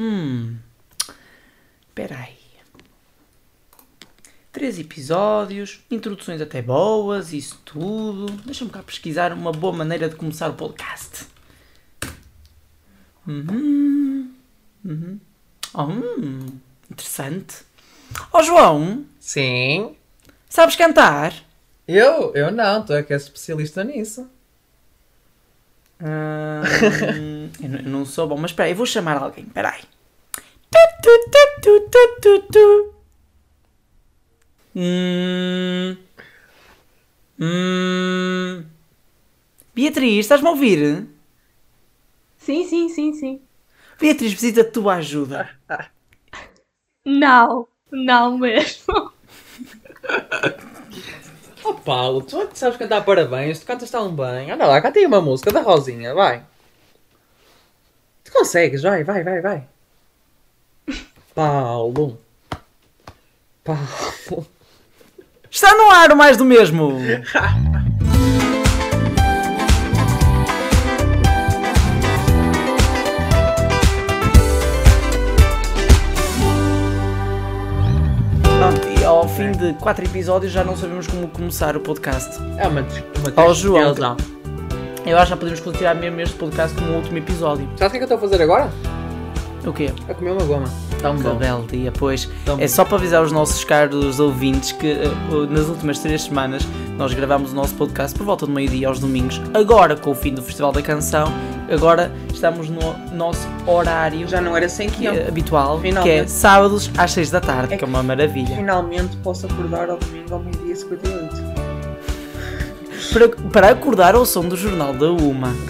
Hum. Espera aí. Três episódios, introduções até boas, isso tudo. Deixa-me cá pesquisar uma boa maneira de começar o podcast. Uhum. Uhum. Oh, hum. Interessante. Ó João, Sim. sabes cantar? Eu? Eu não, tu é que és especialista nisso. Hum, eu, não, eu não sou bom, mas espera aí, eu vou chamar alguém. Espera aí. Tu, tu, tu, tu, tu, tu, tu. Hum. Hum. Beatriz, estás-me a ouvir? Sim, sim, sim, sim. Beatriz precisa de tua ajuda. Não, não mesmo. Oh Paulo, tu é sabes cantar parabéns, tu cantas tão bem. Anda lá, canta aí uma música da Rosinha, vai. Tu consegues, vai, vai, vai, vai. Paulo. Paulo. Está no ar o mais do mesmo. E ao fim de quatro episódios já não sabemos como começar o podcast. É uma, uma Ó, João. Eu acho que já podemos considerar mesmo este podcast como o último episódio. Sabes o que é que eu estou a fazer agora? O quê? A comer uma goma. Tão Que bom. belo dia, pois. Tão É só para avisar os nossos caros ouvintes que uh, nas últimas três semanas nós gravámos o nosso podcast por volta do meio-dia aos domingos. Agora, com o fim do Festival da Canção, agora estamos no nosso horário Já não era sem que eh, habitual, que é Finalmente. sábados às seis da tarde, É que é uma maravilha. Finalmente posso acordar ao domingo ao meio-dia 58. Para, para acordar ao som do Jornal da Uma.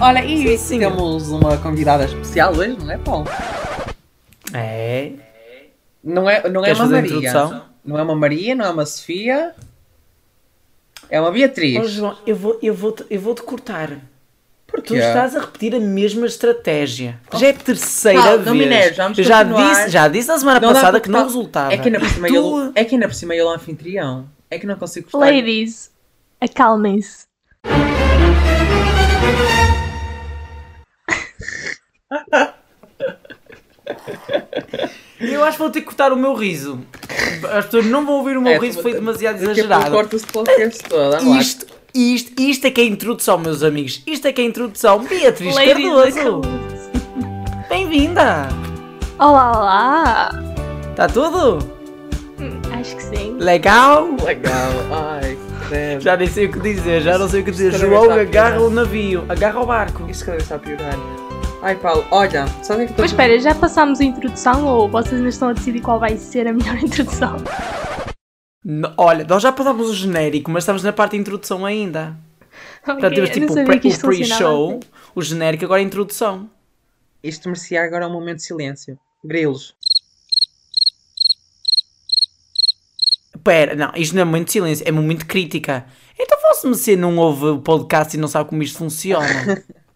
Olha, e Sim, temos uma convidada especial hoje, não é, Paulo? É. Não é, não é Queres uma Maria. Não é uma Maria, não é uma Sofia. É uma Beatriz. Ó João, eu vou, eu vou, eu vou te cortar. Tu Porquê? estás a repetir a mesma estratégia. Já é a terceira Calma, vez. vamos eu já continuar. disse, já disse na semana Não passada que não resultava. É que ainda por cima Tu- ele, é que ainda por cima ele é o anfitrião. É que não consigo gostar. Ladies, acalmem-se. Eu acho que vou ter que cortar o meu riso. As pessoas não vão ouvir o meu É, riso, foi demasiado a pouco exagerado. corta-se podcast todo. Isto, isto, isto é que é a introdução, meus amigos. Isto é que é a introdução. Beatriz Ladies, Cardoso, bem-vinda. Olá, olá. Está tudo? Acho que sim. Legal? Legal. Ai, credo. Já nem sei o que dizer, já não sei o que dizer. João, está agarra o navio, agarra o barco. Isto cada vez está a piorar. Ai, Paulo, olha, sabe o que é que Mas espera, já passámos a introdução ou vocês ainda estão a decidir qual vai ser a melhor introdução? N- Olha, nós já passámos o genérico, mas estamos na parte de introdução ainda. Já Ok, tivemos eu tipo o pre- pre-show, assim. o genérico, agora a introdução. Isto merecia agora um momento de silêncio. Grilos. Pera, não, isto não é momento de silêncio, é momento de crítica. Então fosse-me se não ouve o podcast e não sabe como isto funciona.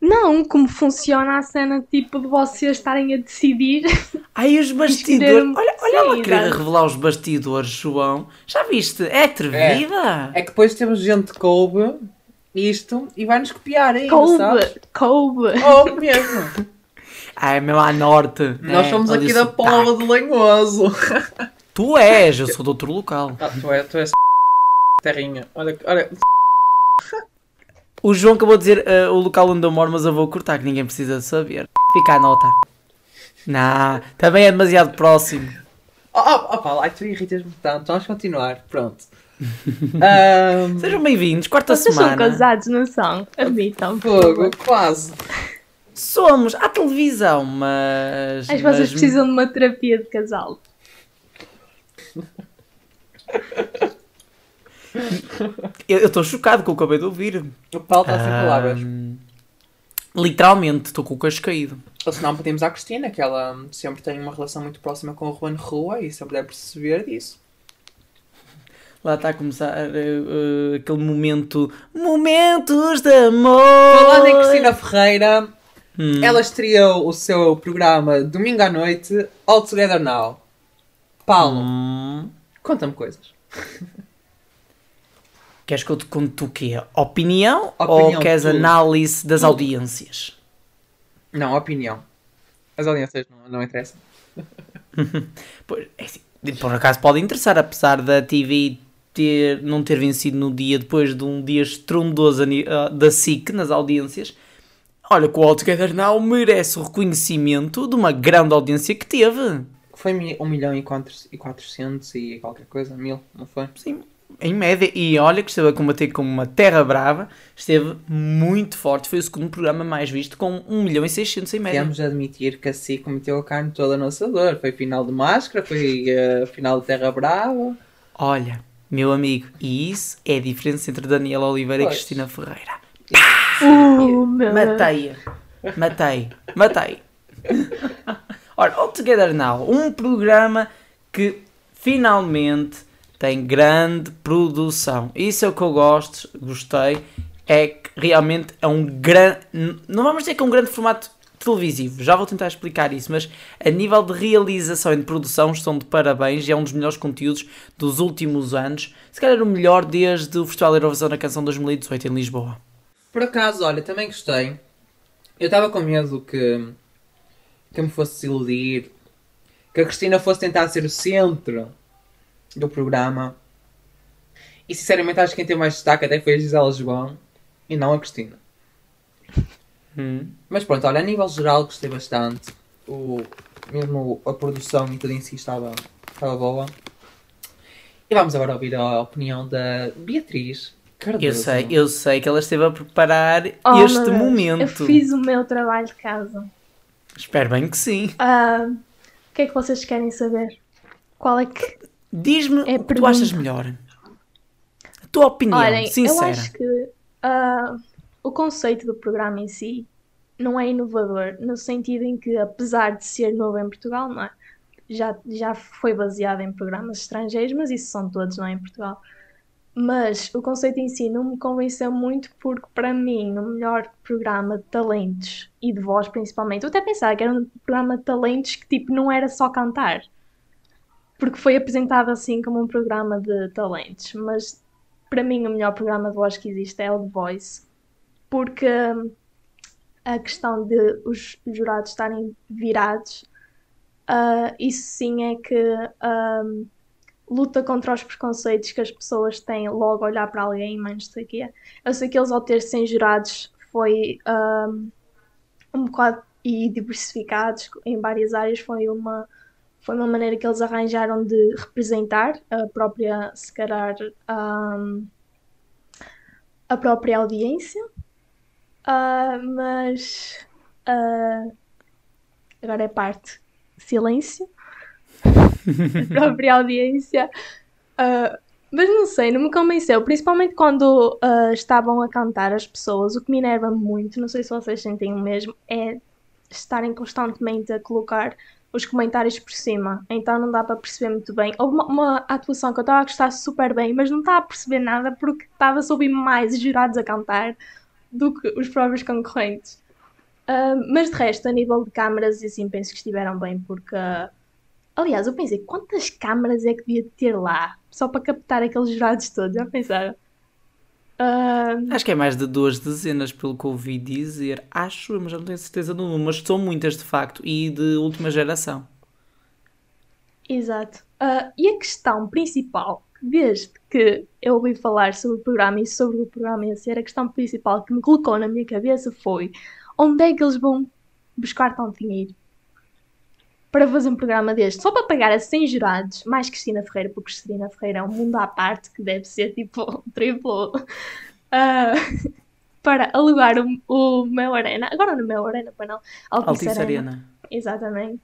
Não, como funciona a cena tipo de vocês estarem a decidir. Ai, os bastidores. Olha, olha ela querer revelar os bastidores, João. Já viste? É atrevida. É que depois temos gente que coube isto e vai-nos copiar ainda, sabes? Coube, coube. Coube mesmo. Ah, é mesmo à norte. Nós né? somos aqui da. Póvoa de Lanhoso. Tu és, eu sou de outro local. Ah, tu és, tu és terrinha. Olha, olha. O João acabou de dizer eh, o local onde eu moro, mas eu vou cortar, que ninguém precisa de saber. Fica a nota. Não, também é demasiado próximo. Oh, oh, oh Paulo, ai, tu irritas-me tanto. Vamos continuar. Pronto. Ahm, Sejam bem-vindos, quarta Vocês são semana. casados, não são? Admitam. fogo, quase. Somos à televisão, mas. Acho que mas- vocês precisam de uma terapia de casal. Eu estou chocado com o que eu acabei de ouvir. O Paulo está sem palavras. Literalmente, estou com o queixo caído. Ou se não, pedimos à Cristina, que ela sempre tem uma relação muito próxima com o Juan Rua e sempre deve perceber disso. Lá está a começar eh, eh, aquele momento. Momentos de amor! Falando em Cristina Ferreira, Hum. ela estreou o seu programa domingo à noite, All Together Now. Paulo, Hum. conta-me coisas. Queres que eu te conte o quê? Opinião, Opinião ou queres análise das audiências? Não, opinião. As audiências não, não interessam. Pois, é assim, por acaso pode interessar, apesar da TV ter, não ter vencido no dia depois de um dia estrondoso da SIC nas audiências. Olha que o All Together Now merece o reconhecimento de uma grande audiência que teve. Foi mi- 1 milhão e 400 e qualquer coisa, mil, não foi? Sim, em média. E olha que esteve a combater como uma terra brava. Esteve muito forte. Foi o segundo programa mais visto com 1 milhão e 600 em média. Temos de admitir que a SIC meteu a carne toda no assador. Foi final de máscara, foi eh, final de Terra Brava. Olha, meu amigo, e isso é a diferença entre Daniela Oliveira Pois. e Cristina Ferreira. Uh, meu Matei. Matei. Ora, All Together Now, um programa que finalmente tem grande produção. Isso é o que eu gosto, gostei. É que realmente é um grande. Não vamos dizer que é um grande formato televisivo, já vou tentar explicar isso, mas a nível de realização e de produção estão de parabéns e é um dos melhores conteúdos dos últimos anos. Se calhar o melhor desde o Festival Eurovisão na Canção 2018 em Lisboa. Por acaso, olha, também gostei. Eu estava com medo que, que me fosse desiludir. Que a Cristina fosse tentar ser o centro do programa. E sinceramente acho que quem teve mais destaque até foi a Gisela João e não a Cristina. Hum. Mas pronto, olha, a nível geral gostei bastante. O, mesmo a produção e tudo em si estava, estava boa. E vamos agora ouvir a opinião da Beatriz Cardoso. Eu sei, eu sei que ela esteve a preparar Oh, este momento. Eu fiz o meu trabalho de casa. Espero bem que sim. Ah, o que é que vocês querem saber? Qual é que. Diz-me É o que tu achas melhor. A tua opinião, Olhem, sincera. eu acho que ah, o conceito do programa em si não é inovador, no sentido em que, apesar de ser novo em Portugal, não é? Já, já foi baseado em programas estrangeiros, mas isso são todos, não é? Em Portugal. Mas o conceito em si não me convenceu muito, porque para mim, o melhor programa de talentos e de voz principalmente, eu até pensava que era um programa de talentos que tipo não era só cantar. Porque foi apresentado assim como um programa de talentos, mas para mim o melhor programa de voz que existe é o The Voice, porque hum, a questão de os jurados estarem virados, ah, isso sim é que hum, luta contra os preconceitos que as pessoas têm logo a olhar para alguém, mas não sei o quê. Eu sei que eles ao ter 100 jurados foi hum, um bocado e diversificados em várias áreas, foi uma foi uma maneira que eles arranjaram de representar a própria, se calhar, hum, a própria audiência. Ah, mas ah, agora é parte silêncio. a própria audiência. Ah, mas não sei, não me convenceu. Principalmente quando ah, estavam a cantar as pessoas. O que me enerva muito, não sei se vocês sentem o mesmo, é estarem constantemente a colocar os comentários por cima, então não dá para perceber muito bem. Houve uma, uma atuação que eu estava a gostar super bem, mas não estava a perceber nada porque estava a ouvir mais jurados a cantar do que os próprios concorrentes. Ah, mas de resto, a nível de câmaras, assim penso que estiveram bem, porque. ah, aliás, eu pensei, quantas câmaras é que devia ter lá só para captar aqueles jurados todos? Já pensaram? Ah, Acho que é mais de duas dezenas, pelo que ouvi dizer. Acho, mas não tenho certeza do número. Mas são muitas, de facto, e de última geração. Exato. Ah, e a questão principal, desde que eu ouvi falar sobre o programa e sobre o programa em si, a questão principal que me colocou na minha cabeça foi onde é que eles vão buscar tanto dinheiro para fazer um programa deste? Só para pagar a 100 jurados, mais Cristina Ferreira, porque Cristina Ferreira é um mundo à parte que deve ser tipo triplo. ah, para alugar o, o Mel Arena, agora no Mel Arena, para não, Altice Altice Arena. Arena. Exatamente.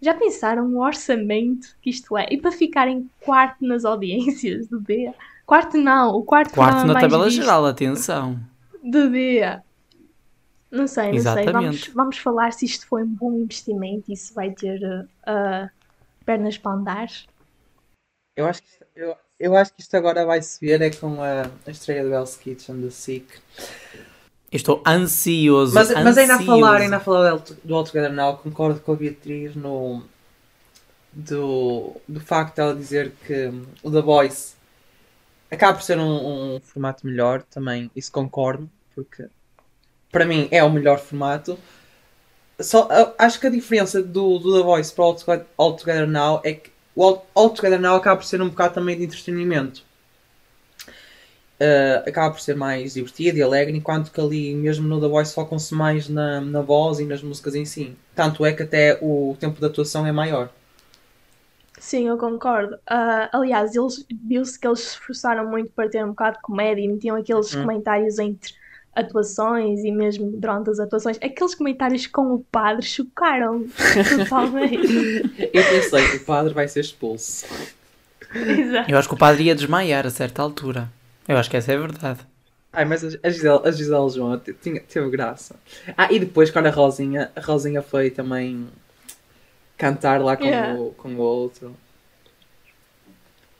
Já pensaram o orçamento que isto é? E para ficar em quarto nas audiências do dia? Quarto não, o quarto, Quarto programa na mais tabela visto geral, atenção. do dia. Não sei, não sei. Exatamente. Vamos, vamos falar se isto foi um bom investimento e se vai ter uh, pernas para andar. Eu acho que isto, eu, eu acho que isto agora vai se ver é com a, a estreia do Hell's Kitchen do SIC. Eu estou ansioso. Mas, mas ainda a ansioso. falar, ainda a falar do, do All Together Now, concordo com a Beatriz no do, do facto de ela dizer que o The Voice acaba por ser um, um formato melhor também, isso concordo, porque para mim é o melhor formato. Só, acho que a diferença do, do The Voice para o All Together, All Together Now é que o All, All Together Now acaba por ser um bocado também de entretenimento. Uh, acaba por ser mais divertido e alegre, enquanto que ali mesmo no The Voice focam-se mais na, na voz e nas músicas em si. Tanto é que até o tempo de atuação é maior. Sim, eu concordo. Uh, aliás, eles viu-se que eles se esforçaram muito para ter um bocado de comédia e metiam aqueles Uhum. comentários entre atuações e mesmo durante as atuações. Aqueles comentários com o padre chocaram totalmente. Eu pensei, o padre vai ser expulso. Exato. Eu acho que o padre ia desmaiar a certa altura. Eu acho que essa é a verdade. Ai, mas a Gisele, a Gisele João tinha, teve graça. Ah, e depois quando a Rosinha, a Rosinha foi também cantar lá com, Yeah. o, com o outro.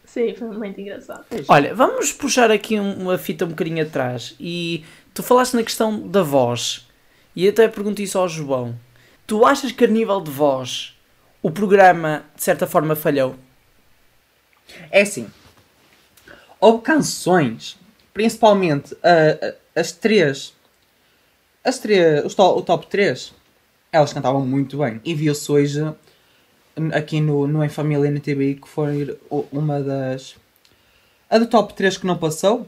Sim, foi muito engraçado. Olha, vamos puxar aqui um- uma fita um bocadinho atrás. E tu falaste na questão da voz. E até pergunto isso ao João. Tu achas que a nível de voz o programa de certa forma falhou? É assim, houve canções, principalmente ah, as três, as três, to- o top 3, elas cantavam muito bem. E viu-se hoje aqui no, no Em Família TBI que foi uma das. A do top 3 que não passou,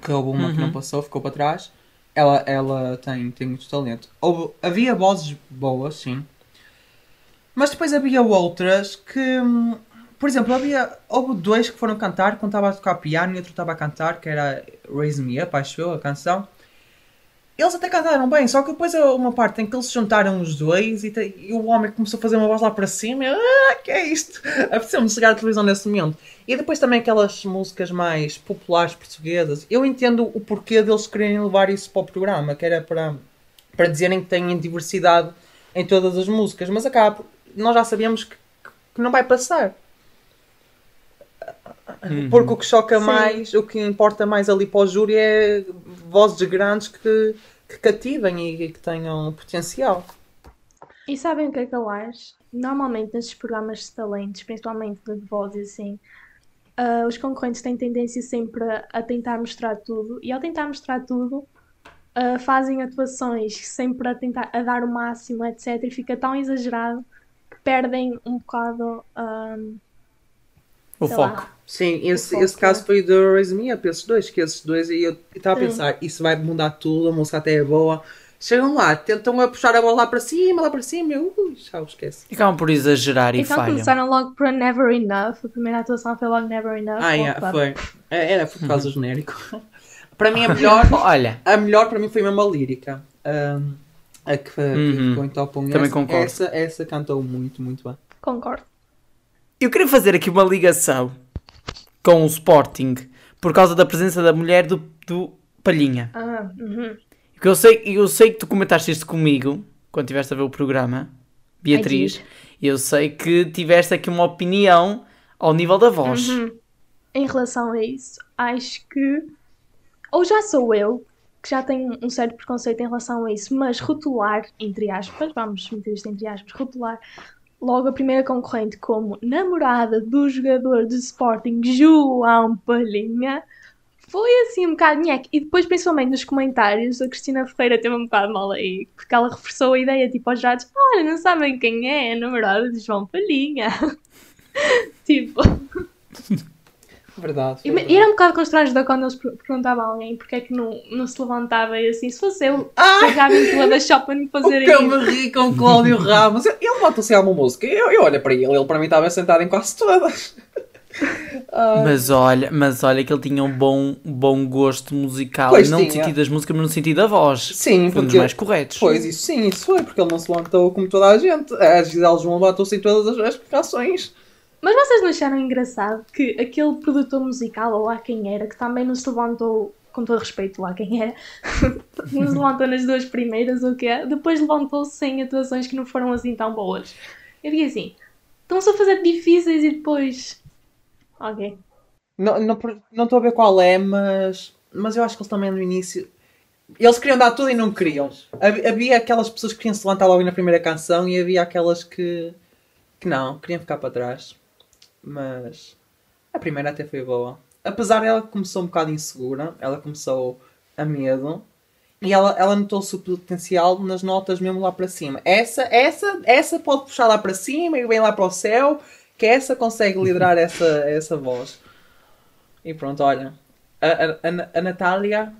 que houve uma que não Uhum. passou, ficou para trás. Ela, ela tem, tem muito talento. Houve, havia vozes boas, sim. Mas depois havia outras que. hum, Por exemplo, havia, houve dois que foram cantar, que um estava a tocar piano e outro estava a cantar, que era Raise Me Up, acho eu, a canção. Eles até cantaram bem, só que depois uma parte em que eles se juntaram os dois e, te- e o homem começou a fazer uma voz lá para cima e eu, ah, que é isto? Apeteceu-me chegar à televisão nesse momento. E depois também aquelas músicas mais populares portuguesas. Eu entendo o porquê deles quererem levar isso para o programa, que era para, para dizerem que têm diversidade em todas as músicas, mas acaba, nós já sabemos que, que não vai passar. Porque o que choca Sim. mais, o que importa mais ali para o júri é vozes grandes que, que cativem e que tenham potencial. E sabem o que é que eu acho? Normalmente nestes programas de talentos, principalmente de voz e assim, ah, os concorrentes têm tendência sempre a, tentar mostrar tudo e ao tentar mostrar tudo ah, fazem atuações sempre a tentar a dar o máximo, etc. E fica tão exagerado que perdem um bocado ah, O sei foco. lá. Sim, esse, foco, esse caso é. foi do Raise Me Up, esses dois, que esses dois, e eu estava a Sim. pensar, isso vai mudar tudo, a música até é boa. Chegam lá, tentam a puxar a bola lá para cima, lá para cima, e eu, ui, já o esquece. E acabam por exagerar e Então falham. começaram logo para Never Enough. A primeira atuação foi logo Never Enough. Ah, yeah, Opa. foi. É, Era por causa do genérico. para mim, a melhor, Olha, a melhor para mim foi mesmo a lírica. Ahm, a que, que Uhum. ficou em top 1. Também essa, concordo. Essa, essa cantou muito, muito bem. Concordo. Eu queria fazer aqui uma ligação com o Sporting por causa da presença da mulher do, do Palhinha. Ah, uhum. Porque eu sei, eu sei que tu comentaste isto comigo quando estiveste a ver o programa, Beatriz, eu sei que tiveste aqui uma opinião ao nível da voz. Uhum. Em relação a isso, acho que ou já sou eu que já tenho um certo preconceito em relação a isso, mas rotular, entre aspas, vamos meter isto entre aspas, rotular logo a primeira concorrente como namorada do jogador do Sporting João Palhinha foi assim um bocado nheque. E depois, principalmente nos comentários, a Cristina Ferreira teve um bocado mal aí, porque ela reforçou a ideia, tipo, aos jurados, olha, não sabem quem é a namorada de João Palhinha. tipo, Verdade. e, e era um bocado constrangedor quando eles per- perguntavam a alguém porque é que não, não se levantava e assim, se fosse eu, pegava-me pela da shopping O fazer que eu isso. me ri com o Cláudio Ramos. Ele levantou-se a uma música. Eu, eu olho para ele, ele para mim estava sentado em quase todas. Mas olha, mas olha que ele tinha um bom, bom gosto musical, Pois não no tinha. sentido das músicas, mas no sentido da voz. Sim, Foi um dos mais corretos. Pois, isso sim, isso foi, porque ele não se levantou como toda a gente. A Gisele João levantou-se em todas as, as canções. Mas vocês não acharam engraçado que aquele produtor musical, ou lá quem era, que também não se levantou, com todo respeito lá quem era, não se levantou nas duas primeiras, o que é, depois levantou-se sem atuações que não foram assim tão boas. Eu fiquei assim, estão-se a fazer difíceis e depois... Ok. Não estou não, a ver qual é, mas, mas eu acho que eles também no início. Eles queriam dar tudo e não queriam. Havia aquelas pessoas que queriam se levantar logo na primeira canção e havia aquelas que, que não, queriam ficar para trás. Mas a primeira até foi boa. Apesar dela começou um bocado insegura, ela começou a medo E ela, ela notou-se o potencial nas notas mesmo lá para cima. Essa, essa, essa pode puxar lá para cima e vem lá para o céu, que essa consegue liderar essa, essa voz. E pronto, olha. A, a, a, a Natália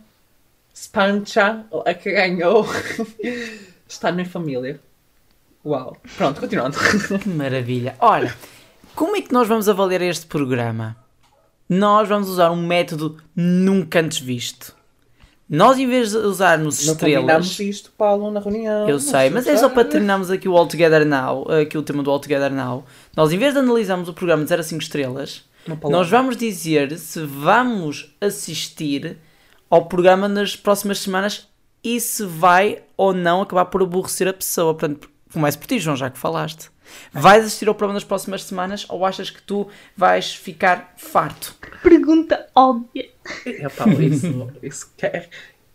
Spancha, a que ganhou, está na família. Uau. Pronto, continuando. Que maravilha. Ora, como é que nós vamos avaliar este programa? Nós vamos usar um método nunca antes visto. Nós, em vez de usarmos Não estrelas. combinamos isto, Paulo, na reunião. Eu sei, mas é só para terminarmos aqui o All Together Now, aqui o tema do All Together Now. Nós, em vez de analisarmos o programa de 0 a 5 estrelas, nós vamos dizer se vamos assistir ao programa nas próximas semanas e se vai ou não acabar por aborrecer a pessoa. Portanto, comece por ti, João, já que falaste. Vais assistir ao programa nas próximas semanas ou achas que tu vais ficar farto? Pergunta óbvia. É, Paulo, isso, isso quer,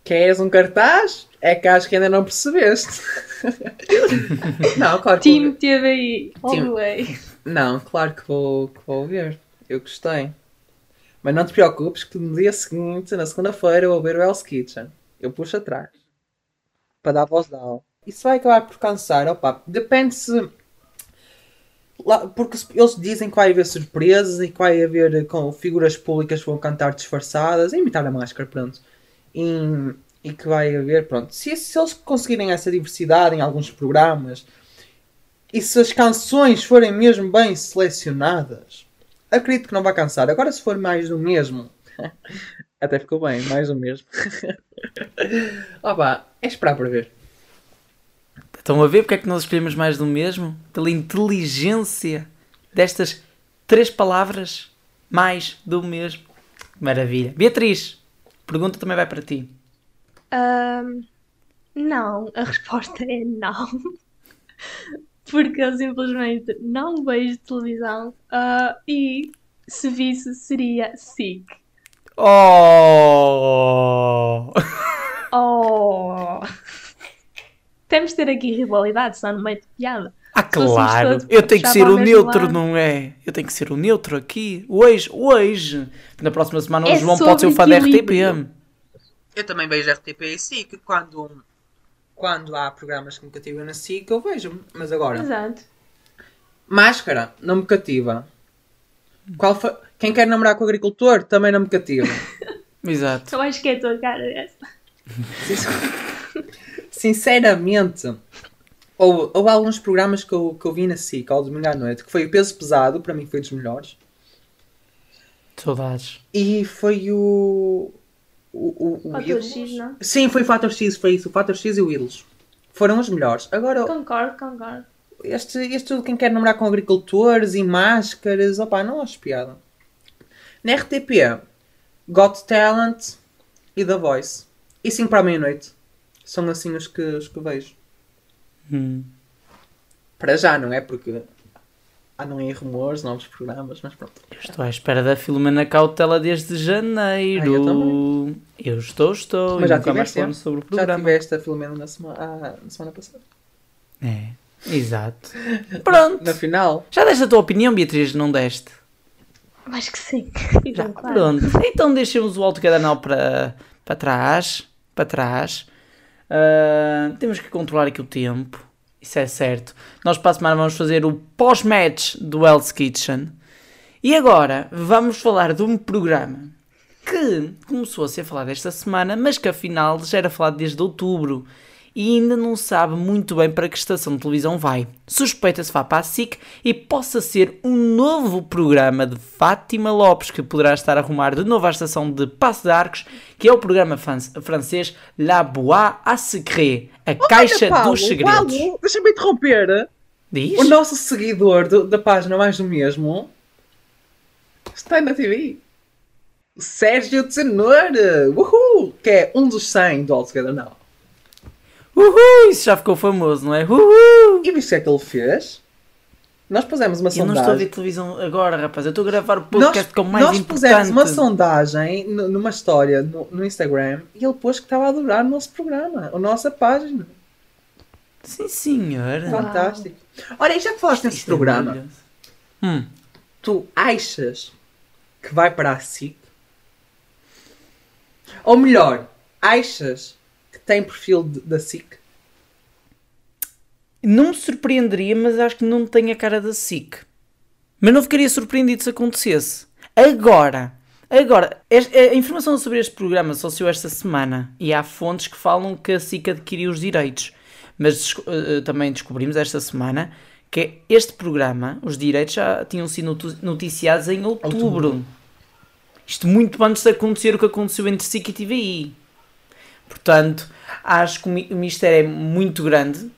queres um cartaz? É que acho que ainda não percebeste. não, claro que Team vou ver. TVI. All Team- the way. Não, claro que vou, que vou ver. Eu gostei. Mas não te preocupes que no dia seguinte, na segunda-feira, eu vou ver o Hell's Kitchen. Eu puxo atrás. Para dar voz down. Isso vai acabar por cansar. Opa, depende se... Porque eles dizem que vai haver surpresas e que vai haver eh, com figuras públicas que vão cantar disfarçadas, imitar a máscara, pronto. E, e que vai haver, pronto. Se, se eles conseguirem essa diversidade em alguns programas e se as canções forem mesmo bem selecionadas, acredito que não vai cansar. Agora, se for mais do mesmo, até ficou bem, mais do mesmo. Opa, é esperar para ver. Estão a ver porque é que nós escolhemos mais do mesmo? Pela inteligência destas três palavras, mais do mesmo. Maravilha. Beatriz, pergunta também vai para ti. Ahm, não, a resposta é não. Porque eu simplesmente não vejo televisão ah, e se visse seria sick. Oh! Oh! Temos de ter aqui rivalidade, senão no meio de piada. Ah, fôssemos claro. Eu tenho que ser o o neutro, lado. não é? Eu tenho que ser o neutro aqui. Hoje, hoje. Na próxima semana o É João pode ser o fã da. RTP. Eu também vejo RTP e SIC quando, quando há programas que me cativam na SIC, eu vejo. Mas agora, Exato. máscara não me cativa. Qual foi- Quem quer namorar com o agricultor também não me cativa. Exato. Eu acho que é a tua cara essa. Sinceramente, houve, houve alguns programas que eu, que eu vi na SIC ao domingo à noite, que foi o peso pesado, para mim foi dos melhores. Saudades. E foi o. O, o, o Fator. X, não? Sim, foi o Fator X, foi isso. O Fator X e o Ídolos. Foram os melhores. Agora, Concordo, concordo. este, este tudo quem quer namorar com agricultores e máscaras, opá, não acho piada. Na RTP, Got Talent e The Voice. E 5 para a meia-noite. São assim os que, os que vejo. Hum. Para já, não é? Porque andam aí rumores, novos programas, mas pronto. Eu estou à espera da Filomena Cautela desde janeiro. Ah, eu também. Eu estou, estou. Mas já nunca mais tiveste, falamos sobre o Já programa. tiveste a Filomena na semana, ah, na semana passada. É, exato. Pronto. Na final. Já deste a tua opinião, Beatriz? Não deste? Acho que sim. Já, Então, claro. pronto. Então deixemos o Alto Cadanal para, para trás. Para trás. Ah, temos que controlar aqui o tempo. Isso é certo. Nós para a semana vamos fazer o pós-match do Hell's Kitchen. E agora vamos falar de um programa que começou a ser falado esta semana, mas que afinal já era falado desde outubro e ainda não sabe muito bem para que estação de televisão vai. Suspeita-se vá para a SIC e possa ser um novo programa de Fátima Lopes, que poderá estar a arrumar de novo à estação de Passo de Arcos, que é o programa francês La Boîte à Secret, a Caixa dos Segredos. Paulo, deixa-me interromper. Diz? O nosso seguidor do- da página Mais do Mesmo está na TV. Sérgio Cenoura. Uhul! Que é um dos 100 do All Together Now. Uhul, isso já ficou famoso, não é? Uhul! E viste o que é que ele fez? Nós pusemos uma Eu não estou a ver sondagem. televisão agora, rapaz. Eu estou a gravar o Nós, podcast o mais nós importante. pusemos uma sondagem numa história no, no Instagram e ele pôs que estava a adorar o nosso programa, a nossa página. Sim, senhora. Fantástico. Olha, e já que falaste nesse é programa. Hum. tu achas que vai para a SIC? Ou melhor, achas tem perfil de- da SIC? Não me surpreenderia, mas acho que não tem a cara da SIC. Mas não ficaria surpreendido se acontecesse. Agora, agora, a informação sobre este programa só saiu esta semana e há fontes que falam que a SIC adquiriu os direitos. Mas eh, também descobrimos esta semana que este programa, os direitos já tinham sido noticiados em outubro. Outubro. Isto muito antes de acontecer o que aconteceu entre SIC e TVI. Portanto, acho que o mi- o mistério é muito grande.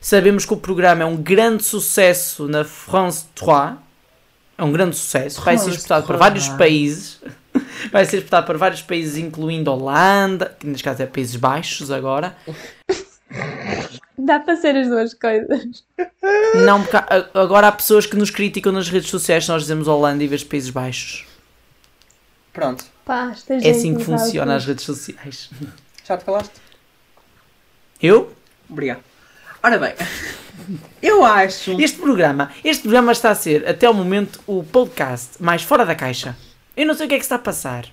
Sabemos que o programa é um grande sucesso na France 3. É um grande sucesso. Vai ser exportado para 3. vários países. Vai ser exportado para vários países, incluindo Holanda, que neste caso é Países Baixos agora. Dá para ser as duas coisas. Não, porque agora há pessoas que nos criticam nas redes sociais se nós dizemos Holanda em vez de Países Baixos. Pronto. É assim que funciona as redes sociais. Já te calaste? Eu? Obrigado. Ora bem, eu acho. Este programa, este programa está a ser, até o momento, o podcast mais fora da caixa. Eu não sei o que é que está a passar.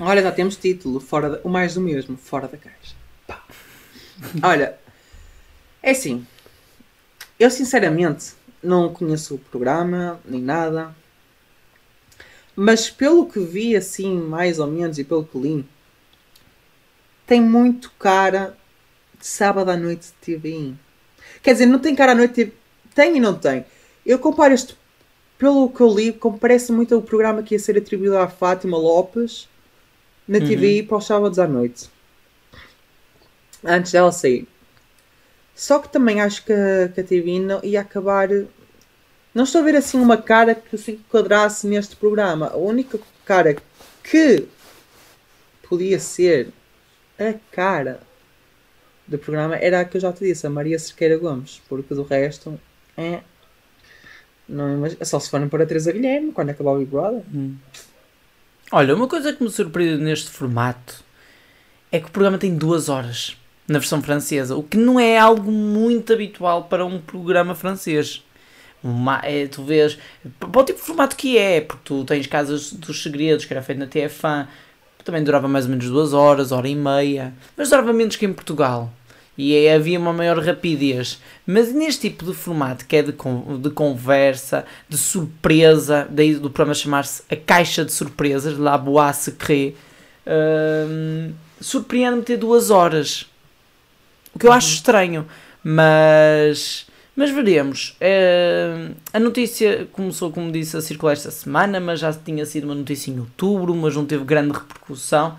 Olha, já temos título, fora da- o mais do mesmo, fora da caixa. Pá. Olha, é assim, eu sinceramente não conheço o programa, nem nada, mas pelo que vi, assim, mais ou menos, e pelo que li, tem muito cara de sábado à noite de TVI. Quer dizer, não tem cara à noite de TV, tem e não tem. Eu comparo este, pelo que eu li, como parece muito ao programa que ia ser atribuído à Fátima Lopes, na TVI para os sábados à noite. Antes dela sair. Só que também acho que a, que a TVI não, ia acabar. Não estou a ver assim uma cara que se enquadrasse neste programa. A única cara que podia ser a cara do programa era a que eu já te disse, a Maria Cerqueira Gomes. Porque do resto é. Não imagino. Só se forem para a Teresa Guilherme quando acabar o Big Brother. Olha, uma coisa que me surpreende neste formato é que o programa tem duas horas na versão francesa, o que não é algo muito habitual para um programa francês. Uma, é, tu vês, para o tipo de formato que é, porque tu tens Casas dos Segredos, que era feito na TF1, também durava mais ou menos duas horas, hora e meia, mas durava menos que em Portugal. E aí havia uma maior rapidez. Mas neste tipo de formato, que é de, con- de conversa, de surpresa, daí do programa chamar-se A Caixa de Surpresas, La Bois Secret, hum, surpreende-me ter duas horas. O que eu acho estranho. Mas, mas veremos. Hum, a notícia começou, como disse, a circular esta semana, mas já tinha sido uma notícia em outubro, mas não teve grande repercussão.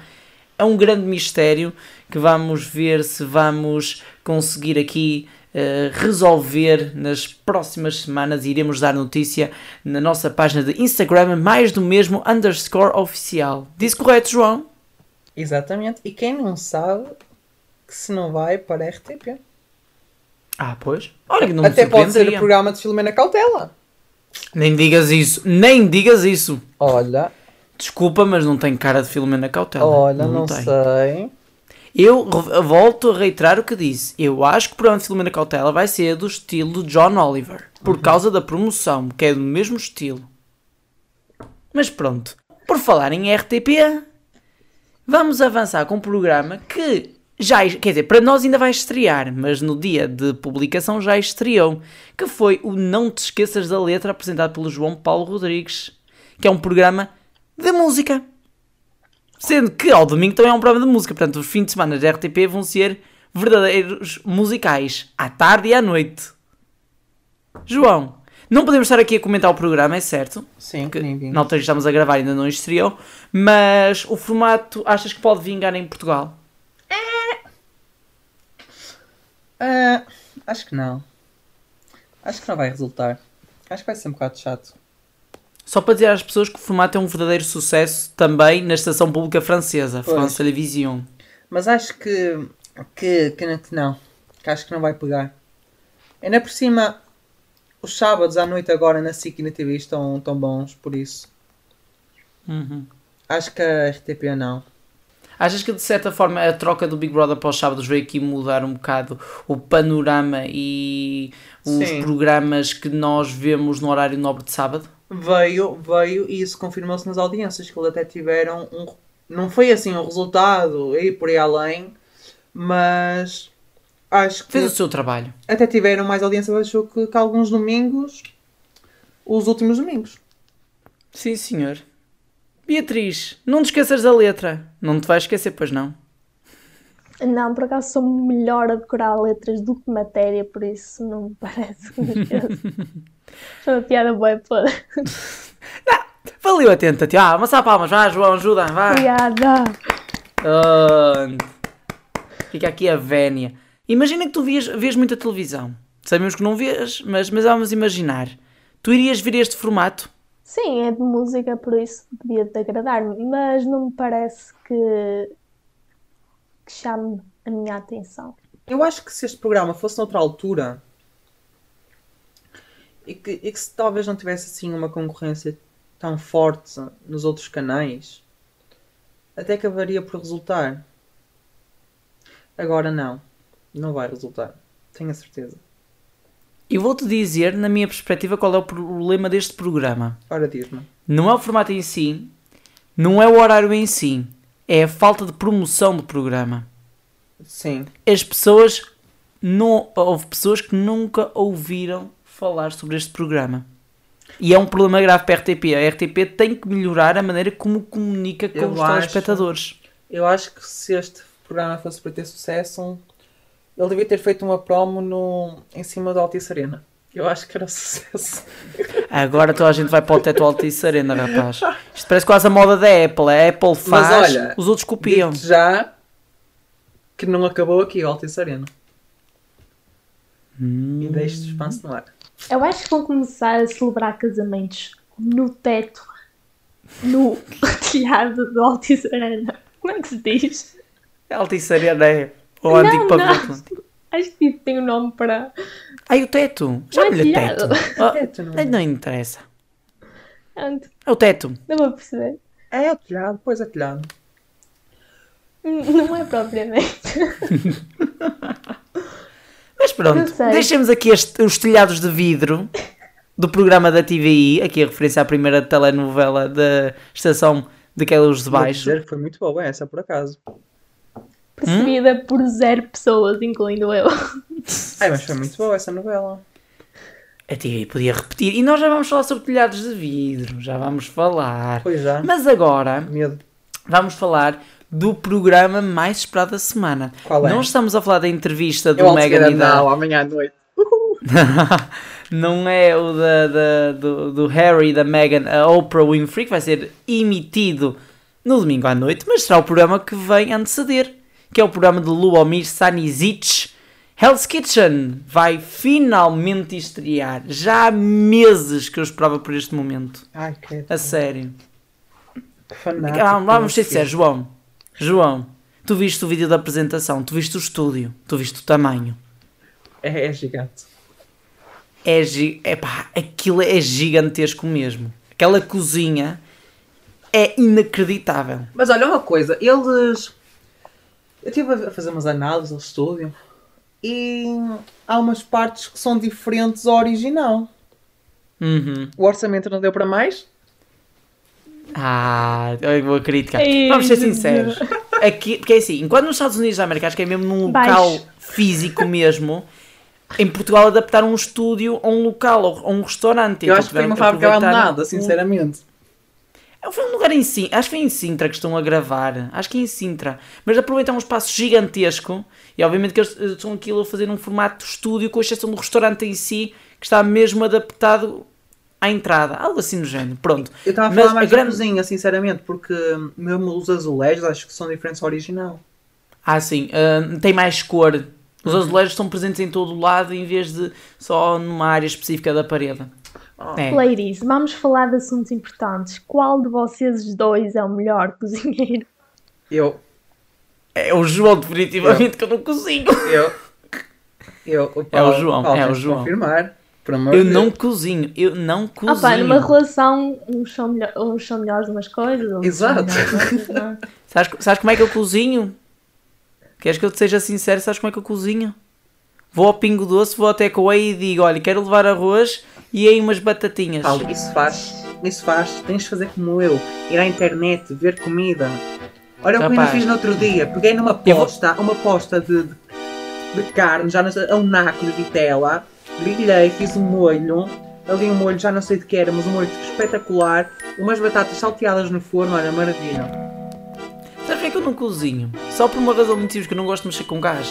É um grande mistério que vamos ver se vamos conseguir aqui eh, resolver nas próximas semanas. Iremos dar notícia na nossa página de Instagram, mais do mesmo underscore oficial. Disse correto, João? Exatamente. E quem não sabe que se não vai para a RTP. Ah, pois. Olha não me Até pode ser o programa de Filomena Cautela. Nem digas isso, nem digas isso. Olha, Desculpa, mas não tem cara de Filomena Cautela. olha, não, tem. sei. Eu volto a reiterar o que disse. Eu acho que o programa de Filomena Cautela vai ser do estilo de John Oliver. Por causa da promoção, que é do mesmo estilo. Mas pronto. Por falar em RTP, vamos avançar com um programa que já, quer dizer, para nós ainda vai estrear, mas no dia de publicação já estreou, que foi o Não Te Esqueças da Letra, apresentado pelo João Paulo Rodrigues, que é um programa de música. Sendo que ao domingo também é um programa de música, portanto os fins de semana da RTP vão ser verdadeiros musicais, à tarde e à noite. João, não podemos estar aqui a comentar o programa, é certo? Sim, que que estamos a gravar ainda não estreou, mas o formato achas que pode vingar em Portugal? Ah, acho que não. Acho que não vai resultar. Acho que vai ser um bocado chato. Só para dizer às pessoas que o formato é um verdadeiro sucesso também na estação pública francesa, Pois. France Television. Mas acho que, que, que, não- que não. Que acho que não vai pegar. Ainda por cima, os sábados à noite agora na SIC e na TV estão tão bons, por isso. Uhum. Acho que a RTP não. Achas que de certa forma a troca do Big Brother para os sábados veio aqui mudar um bocado o panorama e os Sim. programas que nós vemos no horário nobre de sábado? Veio, veio e isso confirmou-se nas audiências, que eles até tiveram um. Não foi assim um resultado aí por aí além, Mas acho que Fez o seu trabalho. até tiveram mais audiência acho que, que alguns domingos, os últimos domingos. Sim, senhor. Beatriz, não te esqueças da letra. Não te vais esquecer, pois não. Não, por acaso sou melhor a decorar letras do que matéria, por isso não me parece que me esqueço. Foi uma piada boa toda. Valeu a tentativa. Ah, amassar palmas. Vá, João, ajuda. Vá. Obrigada. Fica aqui a vénia. Imagina que tu vias, vês muita televisão. Sabemos que não vês, mas, mas vamos imaginar. Tu irias ver este formato? Sim, é de música, por isso podia te agradar-me, mas não me parece que, que chame a minha atenção. Eu acho que se este programa fosse noutra altura e que, e que se talvez não tivesse assim uma concorrência tão forte nos outros canais, até acabaria por resultar. Agora não. Não vai resultar. Tenho a certeza. Eu vou-te dizer, na minha perspectiva, qual é o problema deste programa. Ora diz-me. Não é o formato em si, não é o horário em si, é a falta de promoção do programa. Sim. As pessoas não houve pessoas que nunca ouviram falar sobre este programa. E é um problema grave para a RTP. A RTP tem que melhorar a maneira como comunica com Eu os acho- telespectadores. Eu acho que se este programa fosse para ter sucesso, ele devia ter feito uma promo no, em cima do Altice Arena. Eu acho que era sucesso. Agora toda a gente vai para o teto Altice Arena, rapaz. Isto parece quase a moda da Apple. A Apple faz, olha, os outros copiam. Já que não acabou aqui o Altice Arena. Hum. E deixo suspense no ar. Eu acho que vão começar a celebrar casamentos no teto, no telhado do Altice Arena. Como é que se diz? Altice Arena é o Não, antigo não. pavimento. Acho que tipo, tem um nome para. Ai, o teto. Chama-lhe teto. Oh, Teto, não é? não interessa. É o teto. Não vou perceber. É o telhado, pois é telhado. Não é propriamente. Mas pronto, deixemos aqui este- os telhados de vidro do programa da TVI, aqui a referência à primeira telenovela da estação daquela Luz de Vou Baixo. dizer que foi muito boa essa, por acaso. Percebida por zero pessoas, incluindo eu. Ai, mas foi muito boa essa novela. A TVI podia repetir. E nós já vamos falar sobre telhados de vidro, já vamos falar. Pois já. Mas agora Medo. vamos falar do programa mais esperado da semana. Qual é? Não estamos a falar da entrevista do Eu Megan e da... não, amanhã à noite. não é o da, da- do, do Harry e da Meghan, a Oprah Winfrey, que vai ser emitido no domingo à noite, mas será o programa que vem anteceder, que é o programa de Luomir Sanisic. Hell's Kitchen vai finalmente estrear. Já há meses que eu esperava por este momento. Ai, que A sério. fanático. Ah, vamos ser sinceros, João. João, tu viste o vídeo da apresentação, tu viste o estúdio, tu viste o tamanho. É, é gigante. é, gi- epá, aquilo é gigantesco mesmo. Aquela cozinha é inacreditável. Mas olha uma coisa, eles. Eu estive a fazer umas análises ao estúdio e há umas partes que são diferentes ao original. Uhum. O orçamento não deu para mais? Ah, eu vou criticar. Ei, Vamos ser sinceros. Aqui, porque é assim, enquanto nos Estados Unidos da América, acho que é mesmo num local Baixo. físico mesmo, em Portugal adaptaram um estúdio a um local, ou a um restaurante. Eu Então acho que foi uma fábrica abandonada, um- sinceramente. É, Foi um lugar em Sintra, acho que foi em Sintra que estão a gravar, acho que é em Sintra, mas aproveitam um espaço gigantesco e obviamente que eles eh, estão aquilo a fazer num formato de estúdio com exceção do restaurante em si, que está mesmo adaptado à entrada, algo assim no género, pronto. Eu estava a Mas falar mais a grande- cozinha, sinceramente, porque mesmo os azulejos acho que são diferentes ao original. Ah sim, ah, tem mais cor, os azulejos estão presentes em todo o lado em vez de só numa área específica da parede. É. Ladies, vamos falar de assuntos importantes. Qual de vocês dois é o melhor cozinheiro? Eu, É o João, definitivamente, que eu não cozinho. eu, eu, o É o João, Paulo é o João. confirmar. Por amor Eu de não Deus. cozinho, eu não Ah cozinho. pá, numa relação, uns são, melhor, uns são melhores numas coisas, outros Exato. não é? Sabes, sabes como é que eu cozinho? Queres que eu te seja sincero? Sabes como é que eu cozinho? Vou ao Pingo Doce, vou até Coei e digo: olha, quero levar arroz e aí umas batatinhas. Paulo, isso faz, isso faz, tens de fazer como eu, ir à internet, ver comida. Olha o que eu Rapaz. fiz no outro dia. Peguei numa posta, uma posta de, de, de carne, já não sei, a um naco de vitela. Grelhei, fiz um molho. Ali um molho, já não sei de que era, mas um molho espetacular. Umas batatas salteadas no forno, olha, maravilha. Sabes porque é que eu não cozinho? Só por uma razão muito simples, que eu não gosto de mexer com gás.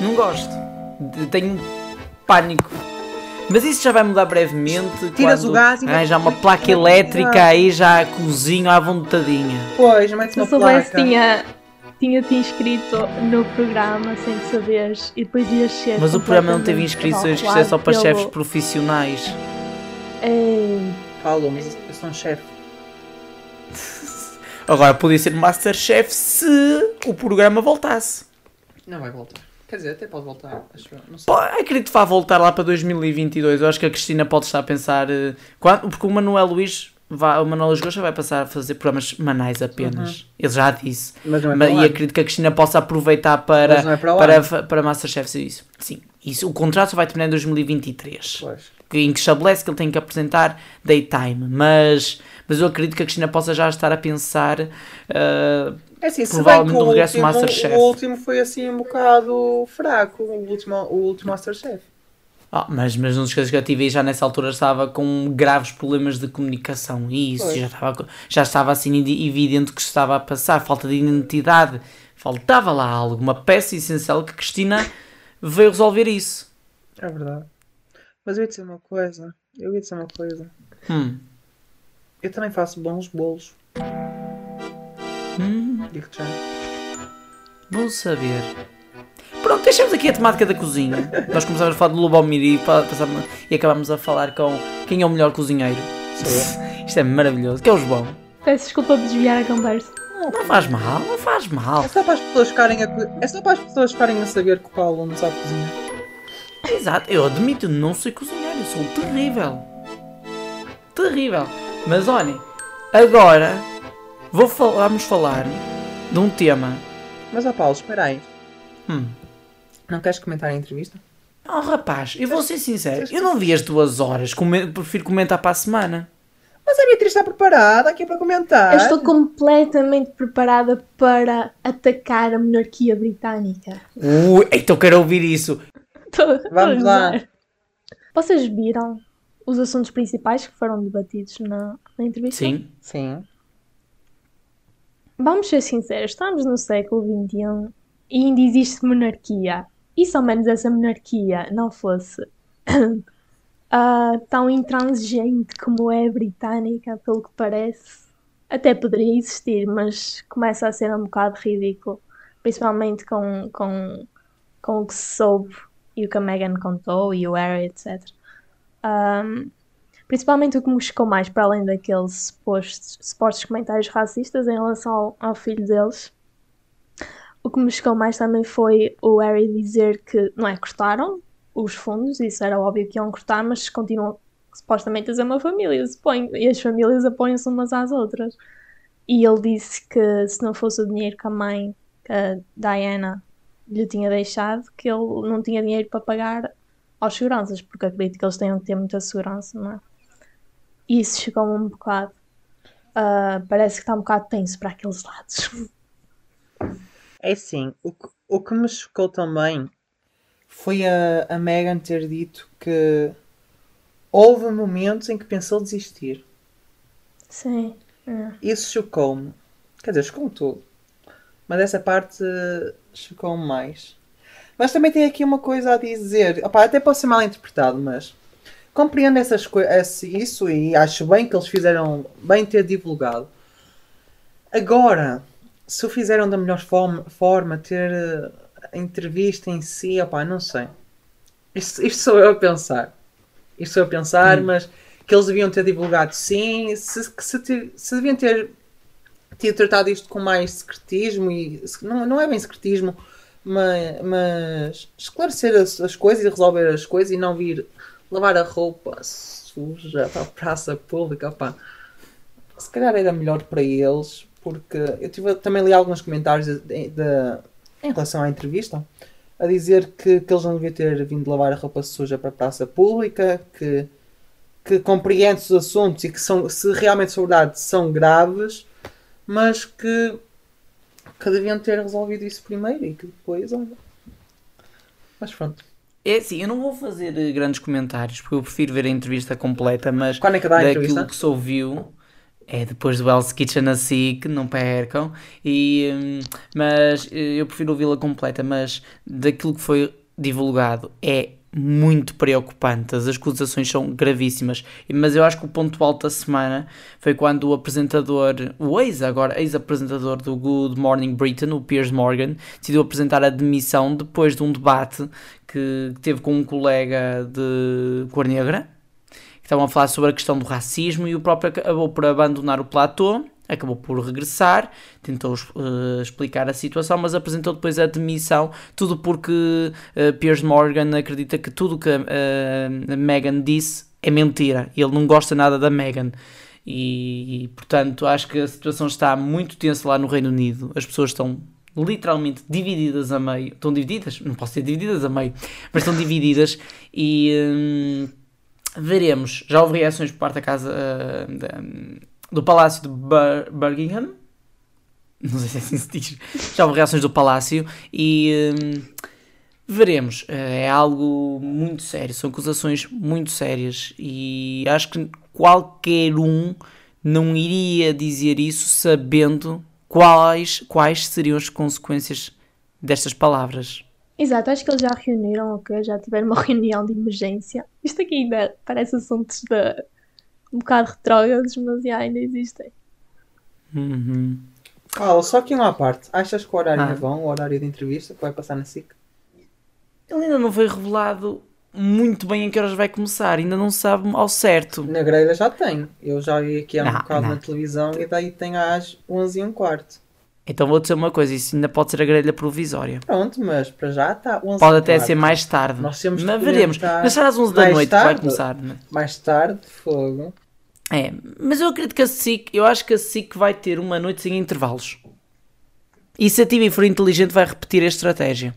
Não gosto. Tenho pânico. Mas isso já vai mudar brevemente. Tiras quando o gás e- arranjar uma placa elétrica, aí já cozinho à vontadinha. Pois, mete Se uma eu soubesse, placa. tinha, tinha-te inscrito no programa sem saberes e depois ias ser. Mas o programa não teve inscrições, que isto é só para chefes profissionais. Ei, Paulo, mas eu sou um chefe. Agora podia ser Masterchef se o programa voltasse. Não vai voltar. Quer dizer, até pode voltar. Acho eu. Não sei. Pô, acredito que vá voltar lá para 2022. Eu acho que a Cristina pode estar a pensar. eh, quando- porque o Manuel Luís, vai, o Manuel Luís Gosta vai passar a fazer programas semanais apenas. Ele já disse. Mas não é para e acredito que a Cristina possa aproveitar para, é para para, para Masterchef ser isso. Sim, isso, o contrato só vai terminar em 2023. Pois. Que- Em que estabelece que ele tem que apresentar daytime. Mas, mas eu acredito que a Cristina possa já estar a pensar. eh, É assim, Provavelmente no o regresso último, Masterchef. o último foi assim um bocado fraco, o último, o último Masterchef. Ah, mas, mas não se esqueça que a TV já nessa altura estava com graves problemas de comunicação e isso Pois. já estava, já estava assim evidente que estava a passar, falta de identidade, faltava lá algo, uma peça essencial que Cristina veio resolver isso. É verdade. Mas eu ia dizer uma coisa. Eu ia dizer uma coisa. Hum. Eu também faço bons bolos. Hum, Digo-te já. bom saber. Pronto, deixamos aqui a temática da cozinha. Nós começamos a falar de Lubomir e, pa- passamos- e acabamos a falar com quem é o melhor cozinheiro. Isto é maravilhoso. Que é o João. peço desculpa por desviar a conversa. Não faz mal, não faz mal. É só para as pessoas ficarem a, é só para as pessoas ficarem a saber que o Paulo não sabe cozinhar. Exato, eu admito, não sei cozinhar, eu sou terrível. Terrível. Mas olhem, agora vou fal- vamos falar de um tema. Mas ó Paulo, espera aí. Hum. Não queres comentar a entrevista? Oh rapaz, eu vou ser sincero, eu não vi as duas horas, come- prefiro comentar para a semana. Mas a Beatriz está preparada aqui para comentar. Eu estou completamente preparada para atacar a monarquia britânica. Ui, então quero ouvir isso. Tô- tô Vamos lá. gozar. Vocês viram os assuntos principais que foram debatidos na, na entrevista? Sim, Sim. Vamos ser sinceros, estamos no século XXI e ainda existe monarquia. E se ao menos essa monarquia não fosse ah, tão intransigente como é a britânica, pelo que parece, até poderia existir, mas começa a ser um bocado ridículo, principalmente com, com, com o que se soube e o que a Meghan contou e o Harry, etc. Ahm, principalmente o que me chocou mais, para além daqueles supostos, supostos comentários racistas em relação ao, ao filho deles, o que me chocou mais também foi o Harry dizer que, não é, cortaram os fundos, isso era óbvio que iam cortar, mas continuam supostamente a ser uma família, supõe, e as famílias apoiam-se umas às outras. E ele disse que se não fosse o dinheiro que a mãe, que a Diana, lhe tinha deixado, que ele não tinha dinheiro para pagar aos seguranças, porque acredito que eles tenham que ter muita segurança, não é? E isso chegou-me um bocado. ah, parece que está um bocado tenso para aqueles lados. É assim, o que, o que me chocou também foi a, a Megan ter dito que houve momentos em que pensou desistir. Sim. é. Isso chocou-me. Quer dizer, chocou-me tudo. Mas essa parte eh, chocou-me mais. Mas também tem aqui uma coisa a dizer. Opá, até pode ser mal interpretado, mas compreendo essas coisas, isso e acho bem que eles fizeram bem ter divulgado. Agora, se o fizeram da melhor forma, forma ter eh, a entrevista em si, opá, não sei. Isto, isto sou eu a pensar. Isto sou eu a pensar, mas que eles deviam ter divulgado sim, se, se, se deviam ter, ter tratado isto com mais secretismo e não, não é bem secretismo, mas, mas esclarecer as, as coisas e resolver as coisas e não vir lavar a roupa suja para a praça pública. Se calhar era melhor para eles, porque eu tive, também li alguns comentários de, de- em relação à entrevista a dizer que, que eles não deviam ter vindo lavar a roupa suja para a praça pública, que, que compreende os assuntos e que são, se realmente são verdade, são graves, mas que, que deviam ter resolvido isso primeiro e que depois, olha. Mas pronto. É assim, eu não vou fazer eh, grandes comentários porque eu prefiro ver a entrevista completa, mas Quando é que dá a daquilo entrevista? que se ouviu é depois do Hell's Kitchen a SIC, não percam. E, hum, mas eh, eu prefiro ouvi-la completa, mas daquilo que foi divulgado é muito preocupante. As acusações são gravíssimas. Mas eu acho que o ponto alto da semana foi quando o apresentador, o ex agora, ex-apresentador do Good Morning Britain, o Piers Morgan, decidiu apresentar a demissão depois de um debate que teve com um colega de cor negra que estavam a falar sobre a questão do racismo e o próprio acabou por abandonar o platô, acabou por regressar, tentou eh, explicar a situação, mas apresentou depois a demissão, tudo porque eh, Piers Morgan acredita que tudo que a Meghan disse é mentira, ele não gosta nada da Meghan. E, e, portanto acho que a situação está muito tensa lá no Reino Unido. As pessoas estão literalmente divididas a meio. Estão divididas? Não posso ser divididas a meio, mas estão divididas e hum, veremos. Já houve reações por parte da casa ah, da- do Palácio de Bur- Buckingham. Não sei se é assim se diz. Já houve reações do Palácio e hum, veremos. É algo muito sério. São acusações muito sérias e acho que qualquer um não iria dizer isso sabendo quais, quais seriam as consequências destas palavras. Exato, acho que eles já reuniram, ok? Já tiveram uma reunião de emergência. Isto aqui ainda parece assuntos de um bocado retrógrados, mas já ainda existem. Uhum. Paulo, só aqui uma parte. Achas que o horário Ah. é bom, o horário de entrevista que vai passar na SIC? Ele ainda não foi revelado muito bem em que horas vai começar, ainda não sabe ao certo. Na grelha já tem. Eu já vi aqui há um Não, bocado não. na televisão e daí tem às 11 e um quarto. Então vou dizer uma coisa, isso ainda pode ser a grelha provisória. Pronto, mas para já está 11 Pode até ser mais tarde. Nós temos Mas veremos. Mas será às 11 da noite que vai tarde. começar. né? Mais tarde, fogo. É, mas eu acredito que a SIC, eu acho que a SIC vai ter uma noite sem intervalos. E se a TV for inteligente vai repetir a estratégia.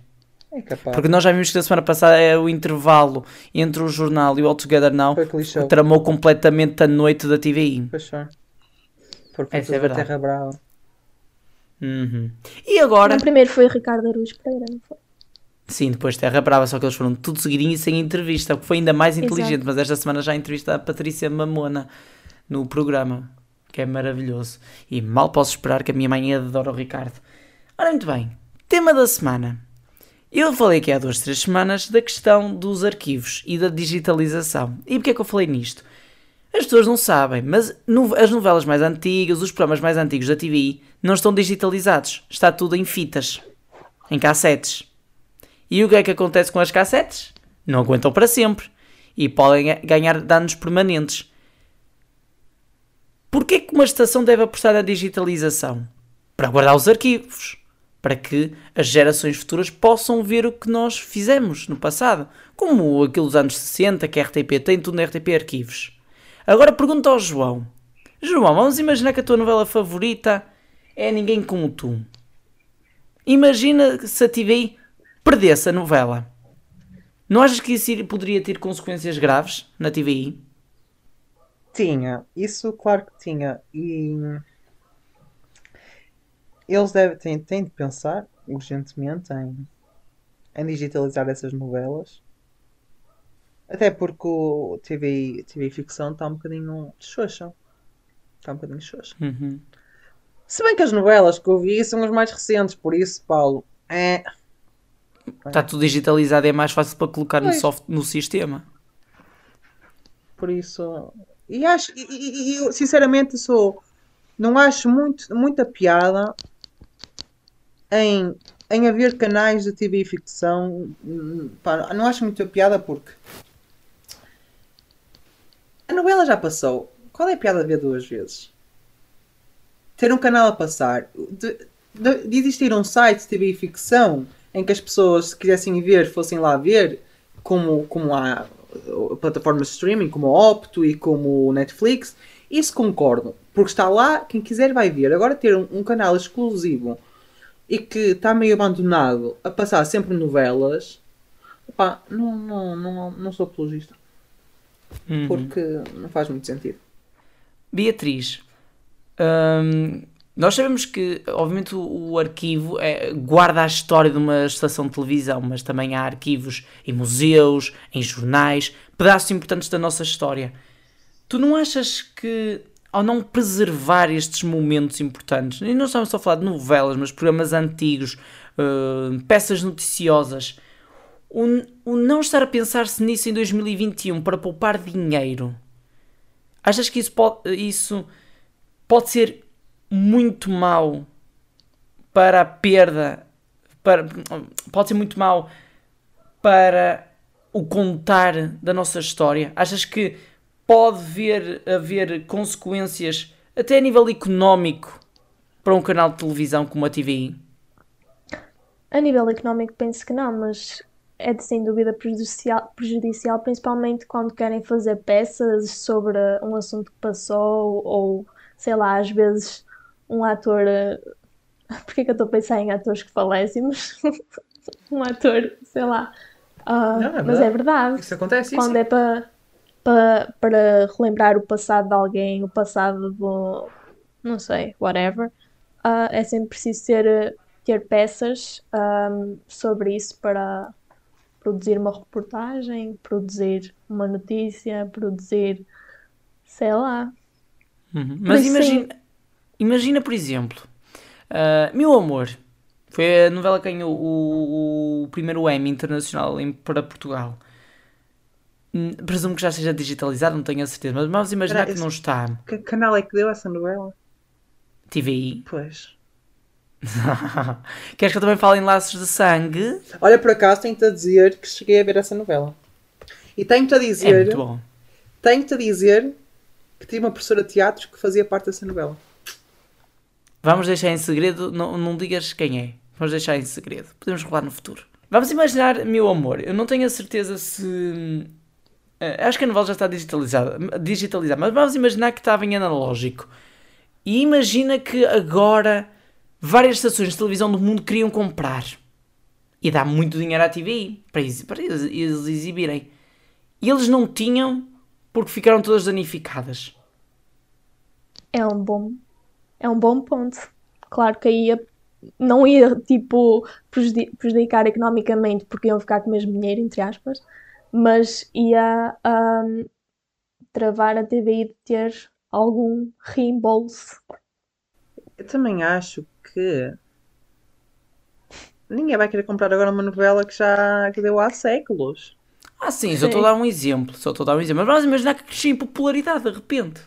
É capaz. Porque nós já vimos que na semana passada é o intervalo entre o jornal e o All Together Now tramou completamente a noite da TVI. Pois foi. Por Essa é. Terra Brava. Uhum. E agora, Não, primeiro foi Ricardo Aruz Pereira, não foi? sim, depois Terra Brava, só que eles foram tudo seguidinho e sem entrevista, o que foi ainda mais Exato. inteligente. Mas esta semana já entrevista a Patrícia Mamona no programa, que é maravilhoso. E mal posso esperar que a minha mãe adora o Ricardo. Ora, muito bem, tema da semana. Eu falei aqui há duas, três semanas da questão dos arquivos e da digitalização. E porquê é que eu falei nisto? As pessoas não sabem, mas no- as novelas mais antigas, os programas mais antigos da TVI, não estão digitalizados. Está tudo em fitas, em cassetes. E o que é que acontece com as cassetes? Não aguentam para sempre e podem ga- ganhar danos permanentes. Porquê que uma estação deve apostar na digitalização? Para guardar os arquivos, para que as gerações futuras possam ver o que nós fizemos no passado, como aquilo dos anos 60, que a RTP tem tudo na RTP Arquivos. Agora pergunta ao João. João, vamos imaginar que a tua novela favorita é Ninguém Como Tu. Imagina se a TVI perdesse a novela. Não achas que isso poderia ter consequências graves na TVI? Tinha, isso claro que tinha. E eles devem, têm, têm de pensar urgentemente em, em digitalizar essas novelas. Até porque o TV, TV ficção está um bocadinho xoxa. Está um bocadinho xoxa. Uhum. Se bem que as novelas que eu vi são as mais recentes, por isso, Paulo, é. Está tudo digitalizado, é mais fácil para colocar no, soft, no sistema. Por isso. E acho. E, e- e eu, sinceramente, sou. Não acho muito, muita piada em, em haver canais de TV e ficção. Hum, pá, não acho muita piada porque. A novela já passou. Qual é a piada de ver duas vezes? Ter um canal a passar. De, de, de existir um site de TV e ficção em que as pessoas, se quisessem ver, fossem lá ver, como, como há uh, plataformas de streaming, como a Opto e como o Netflix, isso concordo. Porque está lá, quem quiser vai ver. Agora ter um, um canal exclusivo e que está meio abandonado a passar sempre novelas, pá, não, não, não, não sou apologista. Uhum. Porque não faz muito sentido. Beatriz, hum, Nós sabemos que, obviamente, o, o arquivo é, guarda a história de uma estação de televisão, mas também há arquivos em museus, em jornais, pedaços importantes da nossa história. Tu não achas que, ao não preservar estes momentos importantes, e não estamos só a falar de novelas, mas programas antigos, uh, peças noticiosas, o, o não estar a pensar-se nisso em 2021 para poupar dinheiro, achas que isso pode, isso pode ser muito mau para a perda, para, pode ser muito mau para o contar da nossa história? Achas que pode ver, haver consequências até a nível económico para um canal de televisão como a TVI? A nível económico penso que não, mas é de sem dúvida prejudicial, prejudicial, principalmente quando querem fazer peças sobre um assunto que passou, ou sei lá, às vezes um ator. Porquê que eu estou a pensar em atores que falecem? um ator, sei lá. Uh, Não, é mas é verdade. Isso acontece, Quando sim. é para para para relembrar o passado de alguém, o passado do. não sei, whatever, ah, é sempre preciso ter, ter peças ahm, sobre isso para produzir uma reportagem, produzir uma notícia, produzir. sei lá. Uhum. Mas imagina, imagina, por exemplo, ah, Meu Amor, foi a novela que ganhou o, o primeiro Emmy internacional em- para Portugal. Hum, Presumo que já seja digitalizado, não tenho a certeza, mas vamos imaginar Espera, que não está. Que canal é que deu essa novela? TVI. Pois. Queres que eu também fale em Laços de Sangue? Olha, por acaso tenho-te a dizer que cheguei a ver essa novela. E tenho-te a É dizer, muito bom. tenho-te a dizer que tive uma professora de teatro que fazia parte dessa novela. Vamos deixar em segredo, não, não digas quem é. Vamos deixar em segredo. Podemos revelar no futuro. Vamos imaginar, meu amor, eu não tenho a certeza se. eh, acho que a novela já está digitalizada, digitalizada, mas vamos imaginar que estava em analógico. E imagina que agora várias estações de televisão do mundo queriam comprar. E dá muito dinheiro à TVI para, para eles, eles exibirem. E eles não tinham porque ficaram todas danificadas. É um bom, é um bom ponto. Claro que aí ia- não ia, tipo, prejudi- prejudicar economicamente porque iam ficar com o mesmo dinheiro, entre aspas, mas ia ahm, travar a TVI de ter algum reembolso. Eu também acho que ninguém vai querer comprar agora uma novela que já que deu há séculos. Ah, sim, só estou a dar um exemplo. Só estou a dar um exemplo. Mas vamos imaginar que crescia em popularidade de repente.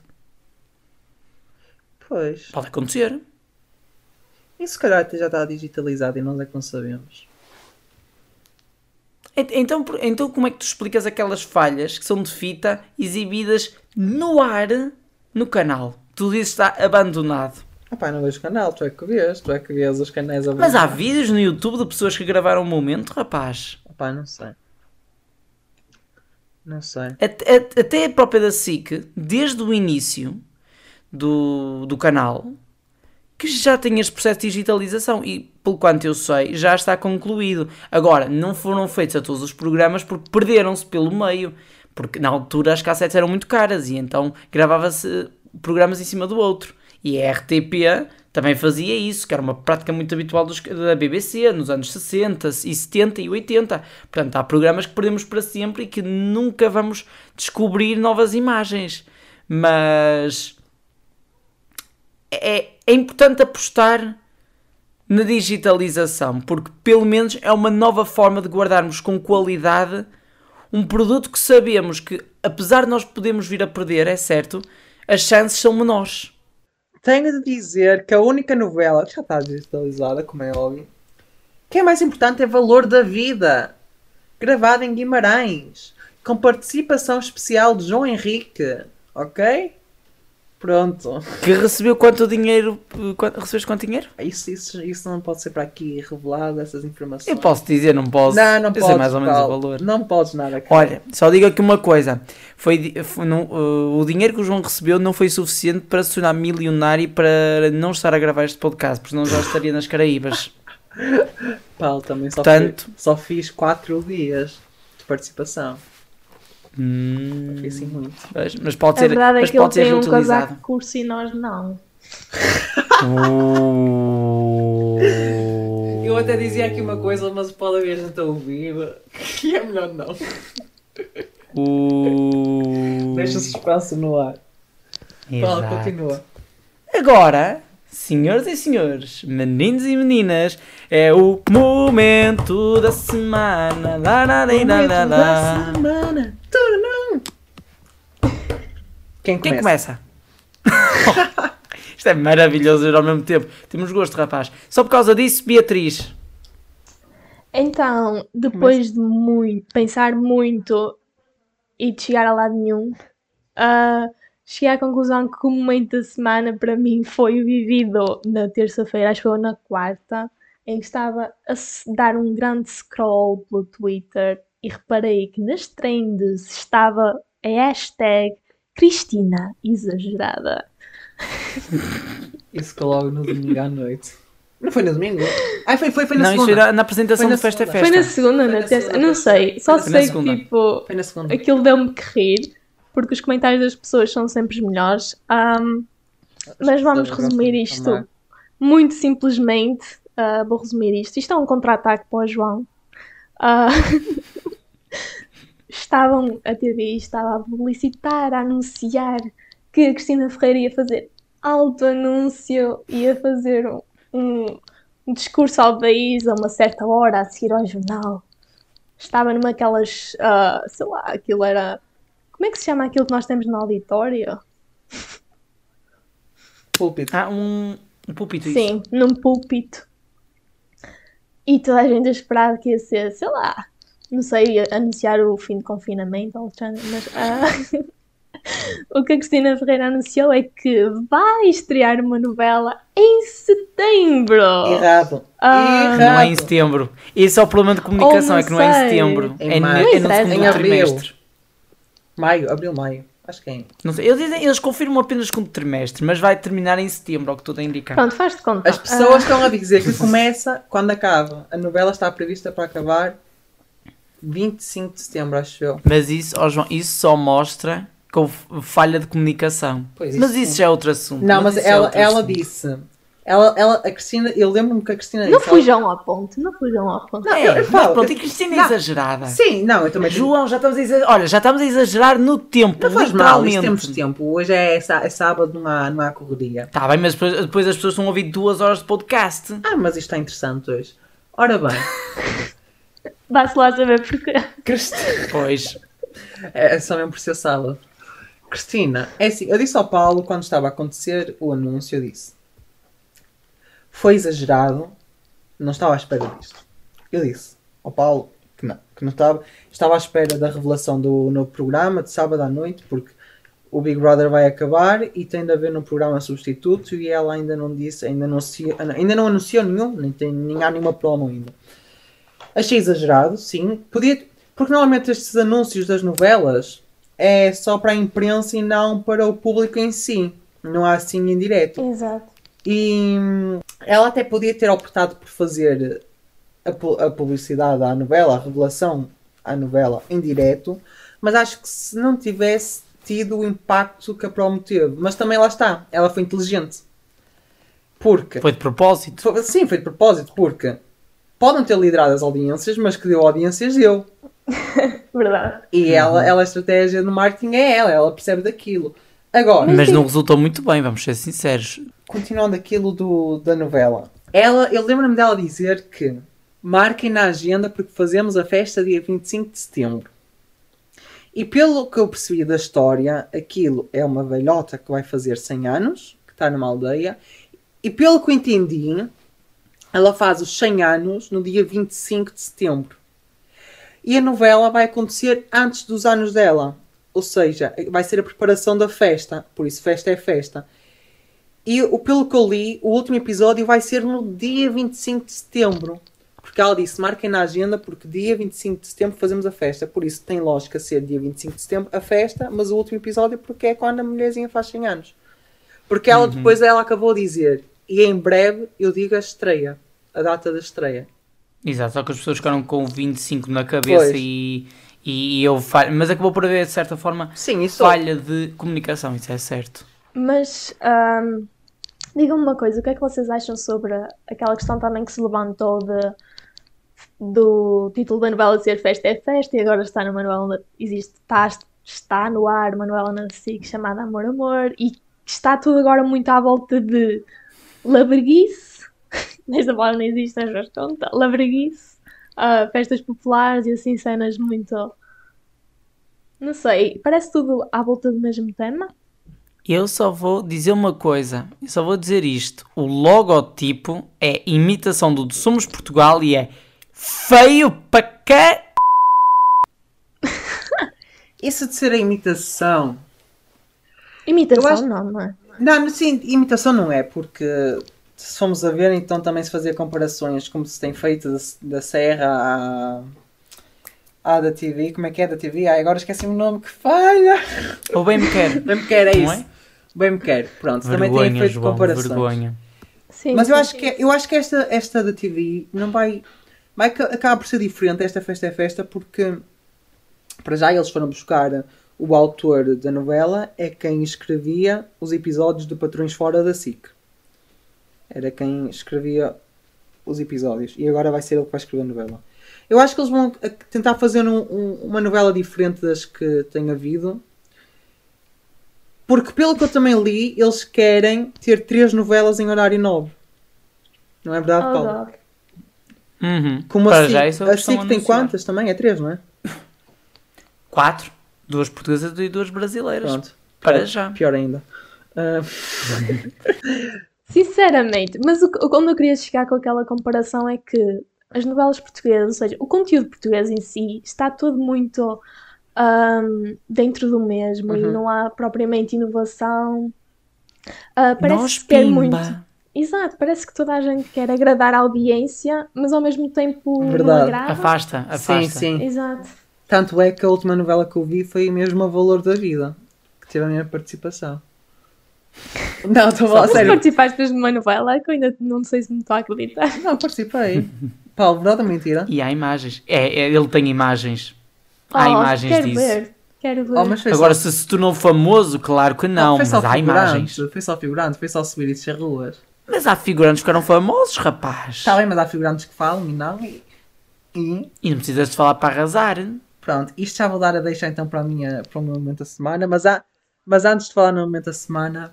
Pois. Pode acontecer. E se calhar até já está digitalizado e nós é que não sabemos. Ent- Então, então como é que tu explicas aquelas falhas que são de fita exibidas no ar no canal? Tu dizes que está abandonado. Ah pá, não vejo o canal, tu é que vês, tu é que vês os canais a Mas há vídeos no YouTube de pessoas que gravaram o momento, rapaz. Ah pá, não sei. Não sei. Até, até- até a própria da SIC, desde o início do, do canal, que já tem este processo de digitalização e, pelo quanto eu sei, já está concluído. Agora, não foram feitos a todos os programas porque perderam-se pelo meio. Porque na altura as cassetes eram muito caras e então gravava-se programas em cima do outro. E a RTP também fazia isso, que era uma prática muito habitual dos- da BBC nos anos 60 e 70 e 80. Portanto, há programas que perdemos para sempre e que nunca vamos descobrir novas imagens. Mas é, é importante apostar na digitalização, porque pelo menos é uma nova forma de guardarmos com qualidade um produto que sabemos que, apesar de nós podermos vir a perder, é certo, as chances são menores. Tenho de dizer que a única novela que já está digitalizada, como é óbvio, que é mais importante é Valor da Vida, gravada em Guimarães, com participação especial de João Henrique, ok? Pronto. Que recebeu quanto dinheiro? Quanto, recebeste quanto dinheiro? Isso, isso, isso não pode ser para aqui revelado, essas informações. Eu posso dizer, não posso. Não, não podes. mais ou menos Paulo. o valor. Não podes nada. cara. Olha, só digo aqui uma coisa: foi, foi não- uh, o dinheiro que o João recebeu não foi suficiente para se tornar milionário e para não estar a gravar este podcast, porque senão já estaria nas Caraíbas. Paulo, também só, Portanto- fi- só fiz 4 dias de participação. Hum, assim muito. mas, mas pode A ser, verdade é mas que ele pode ser tem um reutilizado. casaco curso e nós não. Eu até dizia aqui uma coisa, mas pode haver gente a ouvir. E é melhor não. Uh... Deixa o suspense no ar. Fala, Exato. continua. Agora, senhoras e senhores, meninos e meninas, é o momento da semana. Lá, lá, lá, lá, lá, lá. semana. Tudo não. Quem Quem começa? começa? Isto é maravilhoso ao mesmo tempo. Temos gosto, rapaz. Só por causa disso, Beatriz. Então, depois de muito, pensar muito e de chegar a lado nenhum, ah, cheguei à conclusão que o momento da semana para mim foi o vivido na terça-feira, acho que foi na quarta, em que estava a dar um grande scroll pelo Twitter e reparei que nas trends estava a hashtag Cristina Exagerada. Isso que logo no domingo à noite. Não foi no domingo? Ah, foi, foi, foi na Não, isso segunda. era na apresentação Foi na do Festa é. Festa. Foi na segunda, Foi na na terça, segunda, não sei, só Foi sei que tipo. Foi na segunda. Aquilo deu-me que rir, porque os comentários das pessoas são sempre os melhores. Ahm, mas vamos resumir isto reclamar. muito simplesmente. ah, vou resumir isto. Isto é um contra-ataque para o João. Ah, estavam, a TV estava a publicitar, a anunciar que a Cristina Ferreira ia fazer alto anúncio, ia fazer um, um- um discurso ao país a uma certa hora, a seguir ao jornal. Estava numa aquelas, ah, sei lá, aquilo era. Como é que se chama aquilo que nós temos no auditório? Púlpito. Ah, um, um púlpito. isso. Sim, num púlpito. E toda a gente a esperar que ia ser, sei lá, não sei, ia anunciar o fim de confinamento outra, mas ah, o que a Cristina Ferreira anunciou é que vai estrear uma novela em setembro. Errado. Ah, Não é em Errado. setembro. Esse é o problema de comunicação, não é que não é em setembro. Em É, no- maio. é no segundo trimestre. Maio, abril, maio. Acho que é. Não sei. Eles, dizem, eles confirmam apenas o segundo trimestre, mas vai terminar em setembro, ao que tudo a indicar. Pronto, faz-te conta. As pessoas estão a dizer que começa quando acaba. A novela está prevista para acabar 25 de setembro, acho eu. Mas isso, ó João, isso só mostra houve falha de comunicação. Pois, mas isso sim. já é outro assunto. Não, mas é ela, outro ela assunto. disse. Ela, ela, a Cristina, eu lembro-me que a Cristina Não disse. fujam ao ponto, não fujam ao ponto. Não, É, eu mas falo, pronto, e Cristina é Não. exagerada. Sim, não, eu também. João, já estamos a exagerar. Olha, já estamos a exagerar no tempo, Não faz mal, temos tempo. Hoje é, é sábado, não há, não há correria. Tá bem, mas depois, depois as pessoas estão a ouvir duas horas de podcast. Ah, mas isto está interessante hoje. Ora bem, Vá-se lá saber porquê. Cristina. Pois. É só mesmo por ser sábado. Cristina, é assim, eu disse ao Paulo quando estava a acontecer o anúncio, eu disse. Foi exagerado, não estava à espera disto. Eu disse ao Paulo que não, que não estava, estava à espera da revelação do novo programa de sábado à noite, porque o Big Brother vai acabar e tem de haver no programa substituto e ela ainda não disse, ainda não, anunciou, ainda não anunciou nenhum, nem, tem, nem há nenhuma promo ainda. Achei exagerado, sim. Podia, porque normalmente estes anúncios das novelas é só para a imprensa e não para o público em si. Não há assim em direto. Exato. E hum, ela até podia ter optado por fazer a, a publicidade à novela, a revelação à novela em direto, mas acho que se não tivesse tido o impacto que a promo teve. Mas também lá está, ela foi inteligente. Porque Foi de propósito. foi- Sim, foi de propósito, porque podem ter liderado as audiências, mas que deu audiências deu. Verdade. E ela, ela, a estratégia no marketing é ela, ela percebe daquilo. Agora, Mas não resultou muito bem, vamos ser sinceros. Continuando aquilo do, da novela, ela, eu lembro-me dela dizer que marquem na agenda porque fazemos a festa dia 25 de setembro. E pelo que eu percebi da história, aquilo é uma velhota que vai fazer 100 anos, que está numa aldeia, e pelo que eu entendi, ela faz os 100 anos no dia 25 de setembro. E a novela vai acontecer antes dos anos dela. Ou seja, vai ser a preparação da festa. Por isso, festa é festa. E o, pelo que eu li, o último episódio vai ser no dia 25 de setembro. Porque ela disse, marquem na agenda, porque dia 25 de setembro fazemos a festa. Por isso tem lógica ser dia 25 de setembro a festa, mas o último episódio porque é quando a mulherzinha faz 100 anos. Porque ela depois ela acabou de dizer, e em breve eu digo a estreia, a data da estreia. Exato, só que as pessoas ficaram com o 25 na cabeça Pois. e, e eu falha. Mas acabou por haver, de certa forma, Sim, isso falha de comunicação, isso é certo. Mas ahm, Digam-me uma coisa, o que é que vocês acham sobre aquela questão também que se levantou de, do título da novela ser Festa é Festa e agora está numa novela, existe, está, está no ar uma novela na SIC chamada Amor Amor e está tudo agora muito à volta de labreguice, nesta palavra não existe, mas conta, labreguice, uh, festas populares e assim cenas muito... Não sei, parece tudo à volta do mesmo tema. Eu só vou dizer uma coisa, eu só vou dizer isto. O logotipo é imitação do Somos Portugal e é feio para cá. Isso de ser a imitação. Imitação Eu acho- não, não é? Não, sim, imitação não é, porque se formos a ver, então também se fazia comparações como se tem feito da, da Serra à, à da TV. Como é que é da TV? Ai, agora esqueci o nome que falha. Ou bem me quer. Bem me quer, é isso. é? Bem me quer. Pronto, também tem Vergonha, feito João, comparações. vergonha. Sim, Mas eu acho sim. que, é, eu acho que esta, esta da TV não vai. vai ca- acaba por ser diferente, esta festa é festa, porque para já eles foram buscar o autor da novela, é quem escrevia os episódios de Patrões Fora da SIC. Era quem escrevia os episódios. E agora vai ser ele que vai escrever a novela. Eu acho que eles vão eh, tentar fazer um- um- uma novela diferente das que tem havido. Porque pelo que eu também li, eles querem ter três novelas em horário nobre. Não é verdade, Oh, Paulo? Uhum. Como Para a já SIC, isso é a SIC tem anunciar. quantas também? É três, não é? Quatro. Duas portuguesas e duas brasileiras. Pronto. Para Pior- já. Pior ainda. Ah, Sinceramente, mas o, que- onde eu queria chegar com aquela comparação é que as novelas portuguesas, ou seja, o conteúdo português em si, está tudo muito ahm, dentro do mesmo e Uhum. não há propriamente inovação. Ah, parece Nós ter pimba. muito. Exato, parece que toda a gente quer agradar a audiência, mas ao mesmo tempo não Verdade. agrada. Afasta, afasta. sim, sim. Exato. Tanto é que a última novela que eu vi foi mesmo a Valor da Vida. Que teve a minha participação. Não, estou a falar Mas sério. participaste de uma novela que eu ainda não sei se me estou a acreditar. Não, participei. Paulo, verdade ou mentira? E há imagens. É, é, ele tem imagens. Há Oh, imagens quero disso. ver. Quero ver. Oh, Agora, só, se se tornou famoso, claro que não, foi mas há imagens. Foi só figurante, foi só subir isso às ruas. Mas há figurantes que ficaram famosos, rapaz. Está bem, mas há figurantes que falam e não. E, e E não precisas de falar para arrasar. pronto, isto já vou dar a deixar então para, a minha, para o meu momento da semana. Mas, há, mas antes de falar no momento da semana,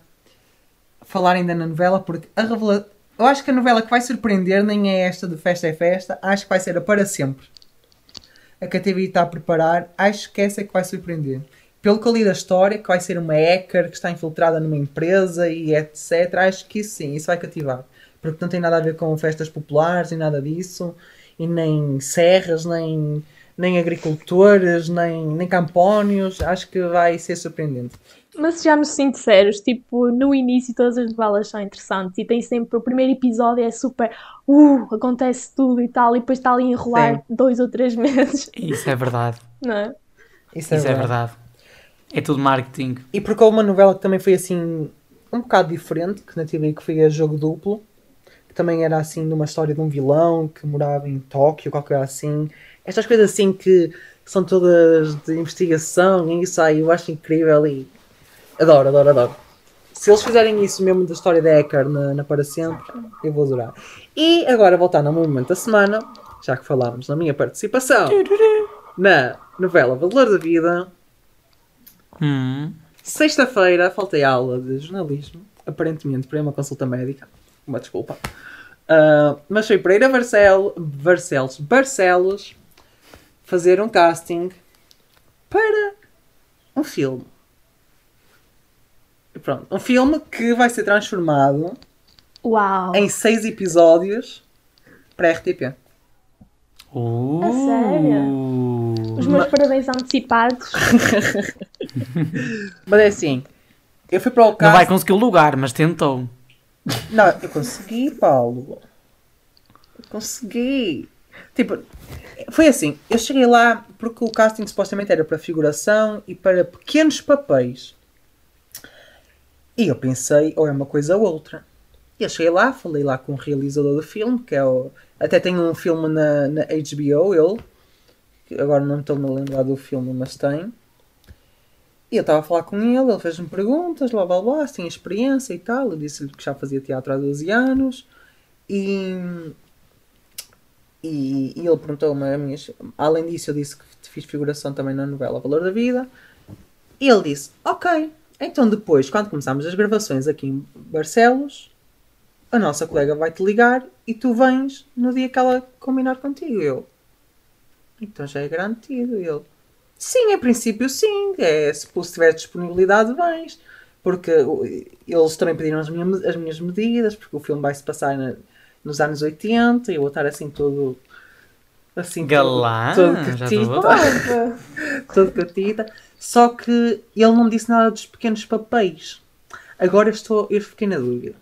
falar ainda na novela, porque a revela... eu acho que a novela que vai surpreender nem é esta de Festa é Festa, acho que vai ser a Para Sempre. A que a TV está a preparar, acho que essa é que vai surpreender. Pelo que eu li da história, que vai ser uma hacker que está infiltrada numa empresa e etc. Acho que isso sim, isso vai cativar. Porque não tem nada a ver com festas populares e nada disso. E nem serras, nem, nem agricultores, nem, nem campónios. Acho que vai ser surpreendente. Mas sejamos sinceros, tipo, no início todas as novelas são interessantes e tem sempre o primeiro episódio é super, uh, acontece tudo e tal, e depois está ali a enrolar Sim. dois ou três meses, Isso é verdade. não é? Isso Isso é verdade. É tudo marketing. E porque houve uma novela que também foi assim um bocado diferente, que na TV que foi a Jogo Duplo, que também era assim de uma história de um vilão que morava em Tóquio, qualquer coisa assim. Estas coisas assim que são todas de investigação e isso aí eu acho incrível e adoro, adoro, adoro. Se eles fizerem isso mesmo da história da Hacker na, na Para Sempre, eu vou adorar. E agora voltando ao momento da semana, já que falámos na minha participação na novela Valor da Vida, Hum. Sexta-feira faltei à aula de jornalismo, aparentemente para uma consulta médica. Uma desculpa. Ah, mas foi para ir a Barcel, Barcelos, Barcelos fazer um casting para um filme. E pronto, um filme que vai ser transformado Uau! em seis episódios para a RTP. Uh. A sério? Os meus parabéns antecipados. Mas é assim, eu fui para o Não casting. vai conseguir o lugar, mas tentou. Não, eu consegui, Paulo. Eu consegui. Tipo, foi assim. Eu cheguei lá porque o casting supostamente era para figuração e para pequenos papéis. E eu pensei, ou é uma coisa ou outra. E eu cheguei lá, falei lá com o realizador do filme, que é o. Até tem um filme na, na HBO, ele. que Agora não estou-me a lembrar do filme, mas tem. E eu estava a falar com ele, ele fez-me perguntas, blá blá blá, se tinha experiência e tal. Eu disse-lhe que já fazia teatro há 12 anos. E, e, e ele perguntou-me, a minhas- além disso, eu disse que fiz figuração também na novela Valor da Vida. E ele disse: Ok, então depois, quando começarmos as gravações aqui em Barcelos, a nossa colega vai te ligar e tu vens no dia que ela combinar contigo. Eu, então já é garantido. Ele, sim, a princípio sim, é, se tiver disponibilidade, vens. Porque eles também pediram as minhas, as minhas medidas, porque o filme vai se passar na- nos anos 80 e eu vou estar assim todo. Assim, todo- Galã, todo já estou catita, a ver. Opa. todo catita. Só que ele não me disse nada dos pequenos papéis. Agora estou, eu fiquei na dúvida.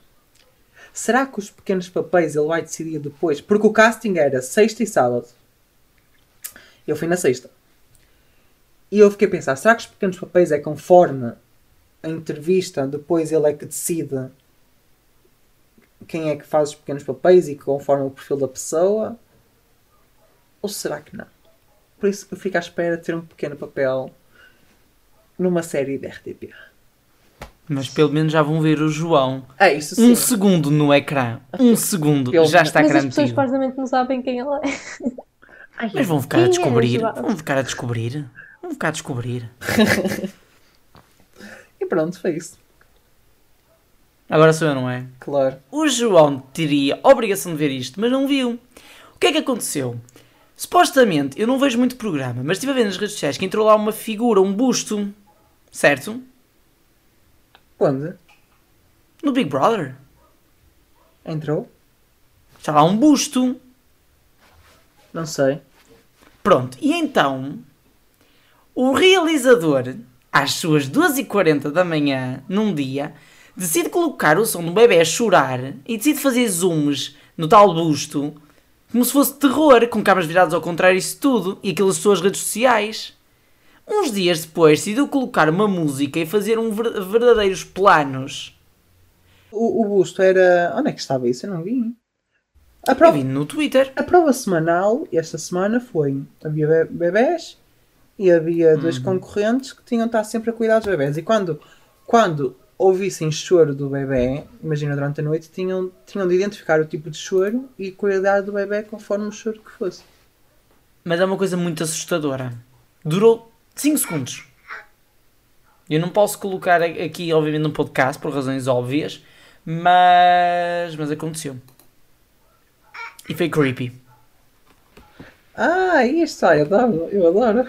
Será que os pequenos papéis ele vai decidir depois? Porque o casting era sexta e sábado. Eu fui na sexta. E eu fiquei a pensar, será que os pequenos papéis é conforme a entrevista, depois ele é que decide quem é que faz os pequenos papéis e conforme o perfil da pessoa? Ou será que não? Por isso eu fico à espera de ter um pequeno papel numa série de RTP. Mas pelo menos já vão ver o João. É, isso sim. Um segundo no ecrã. Um segundo. Pelo- Já está Mas as pessoas garantido. supostamente não sabem quem ela é. Mas vão ficar a é, descobrir. João? Vão ficar a descobrir. Vão ficar a descobrir. E pronto, foi isso. Agora sou eu, não é? Claro. O João teria a obrigação de ver isto, mas não viu. O que é que aconteceu? Supostamente, eu não vejo muito programa, mas estive a ver nas redes sociais que entrou lá uma figura, um busto. Certo? Onde? No Big Brother. Entrou? Está lá um busto. Não sei. Pronto, e então o realizador, às suas 2h40 da manhã, num dia, decide colocar o som do bebê a chorar e decide fazer zooms no tal busto como se fosse terror, com câmaras viradas ao contrário, isso tudo, e aquilo nas suas redes sociais. Uns dias depois decidiu colocar uma música e fazer um ver- verdadeiros planos. O, o busto era. Onde é que estava isso? Eu não vi. A Eu prova, vi no Twitter. a prova semanal, esta semana, foi. Havia be- bebés e havia dois concorrentes que tinham de estar sempre a cuidar dos bebés. E quando, quando ouvissem choro do bebê, imagina durante a noite, tinham, tinham de identificar o tipo de choro e cuidar do bebê conforme o choro que fosse. Mas é uma coisa muito assustadora. Durou 5 segundos. Eu não posso colocar a- aqui, obviamente, no podcast, por razões óbvias, mas, mas aconteceu. E foi creepy. Ah, isto, ah, eu adoro, eu adoro.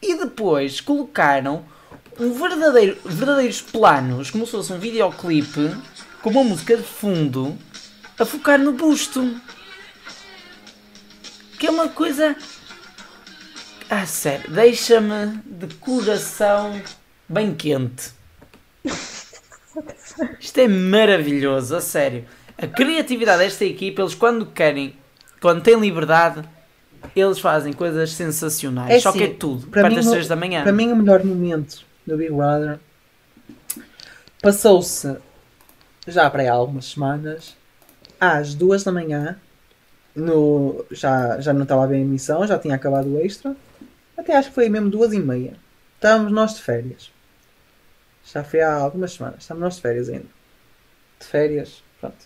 E depois colocaram um verdadeiro, verdadeiros planos, como se fosse um videoclipe, com uma música de fundo, a focar no busto. Que é uma coisa. Ah, sério, deixa-me de coração bem quente. Isto é maravilhoso, a sério. A criatividade desta equipa, eles quando querem, quando têm liberdade, eles fazem coisas sensacionais. É Só que é assim, tudo, para perto das o- 3 da manhã. Para mim, o melhor momento do Big Brother passou-se já para aí algumas semanas, às duas da manhã. No, já, já não estava ver a emissão, já tinha acabado o extra. Até acho que foi mesmo duas e meia. Estávamos nós de férias. Já foi há algumas semanas. Estávamos nós de férias ainda. De férias, pronto.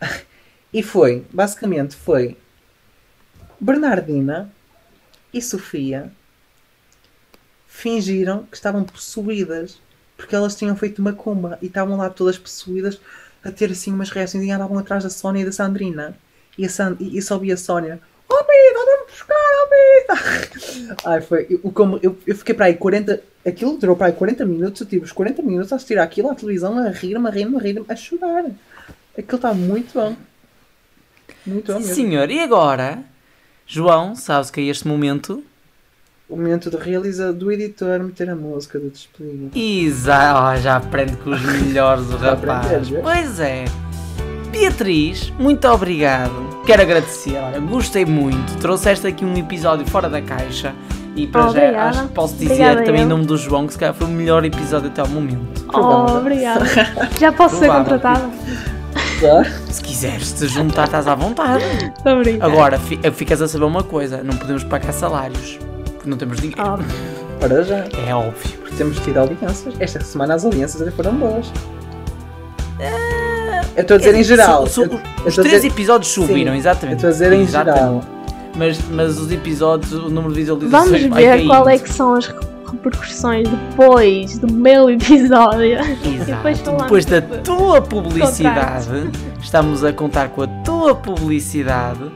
E foi, basicamente foi Bernardina e Sofia fingiram que estavam possuídas porque elas tinham feito uma cumba e estavam lá todas possuídas a ter assim umas reações e andavam atrás da Sónia e da Sandrina. E, a San... e, só via a Sónia Oh Pita, vamos buscar, oh Pita Ai, foi, eu, como, eu, eu fiquei para aí 40 aquilo durou para aí 40 minutos eu tive os 40 minutos a assistir aquilo à televisão a rir-me, a rir-me, a rir-me, a chorar. Aquilo está muito bom. Muito bom mesmo. Senhor. E agora, João, sabes que é este momento? O momento do realizador, do editor meter a música do despedida Isa, oh, já aprende com os melhores do rapaz. é? Pois é. Beatriz, muito obrigado. Quero agradecer, olha, gostei muito. Trouxeste aqui um episódio fora da caixa. E para já Obrigada. acho que posso dizer Obrigada, também em nome do João que se calhar foi o melhor episódio até ao momento. Oh, obrigada. Já posso ser contratada? Se quiseres te juntar, estás à vontade. Estou a brincar. Agora, fi- ficas a saber uma coisa: não podemos pagar salários. Porque não temos dinheiro. Óbvio. Para já. É óbvio. Porque temos tido audiências. Esta semana as audiências até foram boas. Eu estou a dizer em geral. Su- su- Eu- eu os três dizer- episódios subiram, Sim, exatamente. Eu estou a dizer em Exatamente. geral. Mas, mas os episódios, o número de visualizações Vamos vai ver caindo. qual é que são as repercussões depois do meu episódio. depois Depois da tua publicidade, estamos a contar com a tua publicidade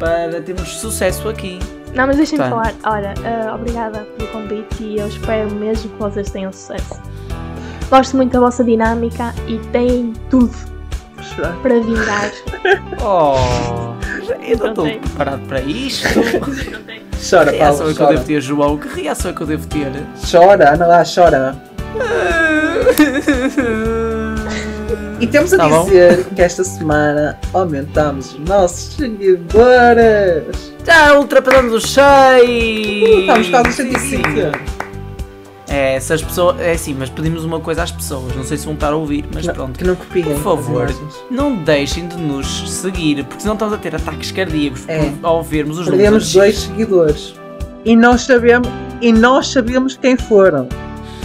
para termos sucesso aqui. Não, mas deixem-me Tá. falar. Olha, ah, obrigada pelo convite e eu espero mesmo que vocês tenham sucesso. Gosto muito da vossa dinâmica e têm tudo para vingar. Oh, eu não estou preparado para isto. Chora, Que Paulo, reação é que eu devo ter, João? Que reação é que eu devo ter? Chora, anda lá, chora. E temos a Tá bom. dizer que esta semana aumentamos os nossos seguidores. Já ultrapassamos os 6! Uh, estamos quase Sim, 105. sim. É, se as pessoas. É assim, mas pedimos uma coisa às pessoas. Não sei se vão estar a ouvir, mas Não, pronto. Que não copiem. Por favor. Não deixem de nos seguir, porque senão estamos a ter ataques cardíacos É. ao vermos os Perdemos números. dois seguidores. E nós sabemos, e nós sabemos quem foram.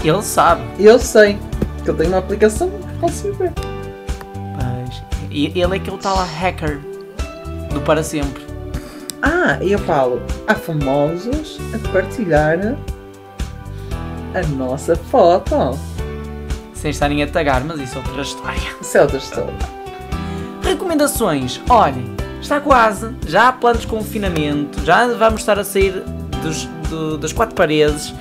Ele sabe. Eu sei. Que eu tenho uma aplicação que posso ver. E ele é aquele tal hacker do para sempre. Ah, e eu falo, há famosos a partilhar a nossa foto. Sem estarem a tagar, mas isso é outra história. Isso é outra história. Recomendações. Olhem, está quase. Já há planos de confinamento. Já vamos estar a sair dos- do- das quatro paredes.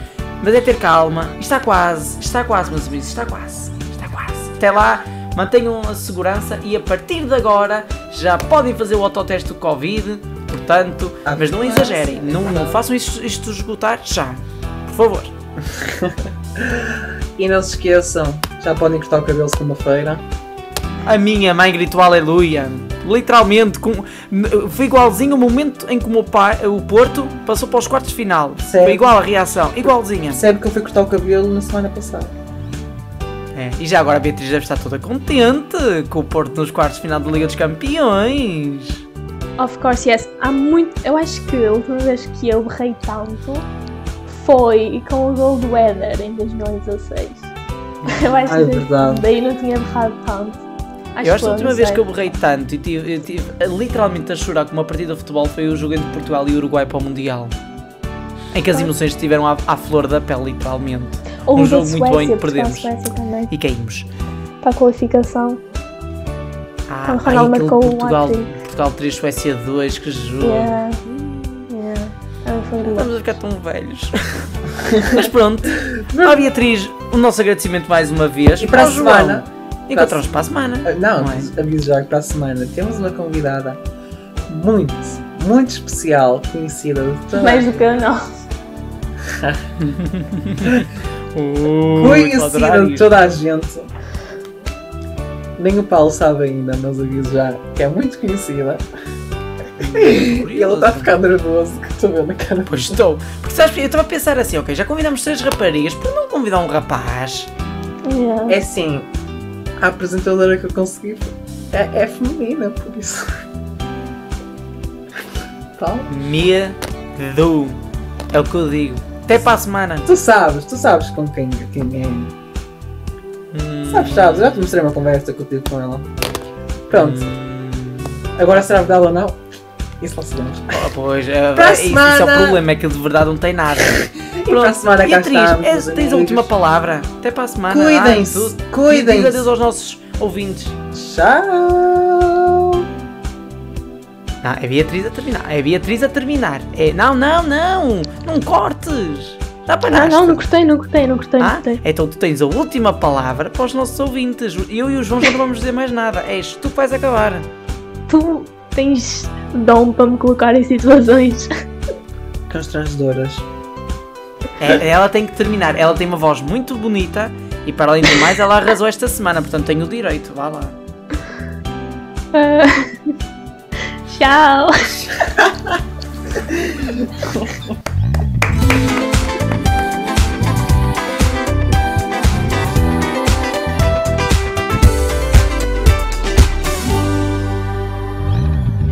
Mas é ter calma. Está quase. Está quase, meus amigos. Está quase. Está quase. Até lá, mantenham a segurança e a partir de agora já podem fazer o autoteste do Covid. Portanto, Ah, mas não exagerem. Não, não façam isto, isto esgotar já. Por favor. E não se esqueçam, já podem cortar o cabelo segunda-feira. A minha mãe gritou aleluia. Literalmente, com, foi igualzinho o momento em que o, meu pai, o Porto passou para os quartos de final. Sério? Foi igual a reação, igualzinha. Percebe que eu fui cortar o cabelo na semana passada. É, e já agora a Beatriz deve estar toda contente com o Porto nos quartos de final da Liga dos Campeões. Of course, yes. Há muito. Eu acho que a última vez que eu berrei tanto foi com o gol do Éder em 2016. Eu acho Ah, é que verdade. daí não tinha berrado tanto. Acho eu acho que a última vez sei. que eu berrei tanto e tive, tive literalmente a chorar com uma partida de futebol foi o jogo entre Portugal e Uruguai para o Mundial. Em que as emoções estiveram à, à flor da pele, literalmente. Ou um jogo muito bom em que Suécia, perdemos. a Suécia. E caímos. Para a qualificação. Ah, Quando o ai, Ronaldo aquele marcou um Portugal, hat-trick. Portugal 3, Suécia 2, que jogo. Yeah. Louco. Estamos a ficar tão velhos. Mas pronto. À Beatriz, o nosso agradecimento mais uma vez. E para a Ao João. semana? Encontramos para a semana. Ah, Não, Não é? aviso já que para a semana temos uma convidada muito, muito especial, conhecida de toda Mais do que eu, não. Adorar de toda a gente. Nem o Paulo sabe ainda, mas aviso já que é muito conhecida. E ele está a ficar nervoso que estou vendo a cara. Pois estou. Porque sabes, eu estava a pensar assim, ok, já convidamos três raparigas, por não convidar um rapaz? Yeah. É assim, a apresentadora que eu consegui é, é feminina, por isso. Paulo? Medo. É o que eu digo. Até para a semana. Tu sabes, tu sabes com quem, quem é. Hum, Sabes, sabes, já te mostrei uma conversa que eu tive com ela. Pronto, hum, agora será verdade ou não? Isso lá sabemos. ah, pois, é, Para a é, isso, isso é o semana. problema, é que de verdade não tem nada. E para a semana cá Beatriz, estamos. meus tens a última palavra. Até para a semana. Cuidem-se, cuidem-se. Adeus aos nossos ouvintes. Tchau! Não, é Beatriz a terminar. É Beatriz a terminar. É, não, não, não. Não cortes. Já Não, paraste. não, não cortei, não cortei, não cortei, não Ah, cortei. então tu tens a última palavra para os nossos ouvintes. Eu e o João já não vamos dizer mais nada. És tu que vais acabar. Tu tens dom para me colocar em situações. Constrangedoras. É, ela tem que terminar. Ela tem uma voz muito bonita e para além do mais ela arrasou esta semana, portanto tenho o direito. Vá lá. Ah, Tchau.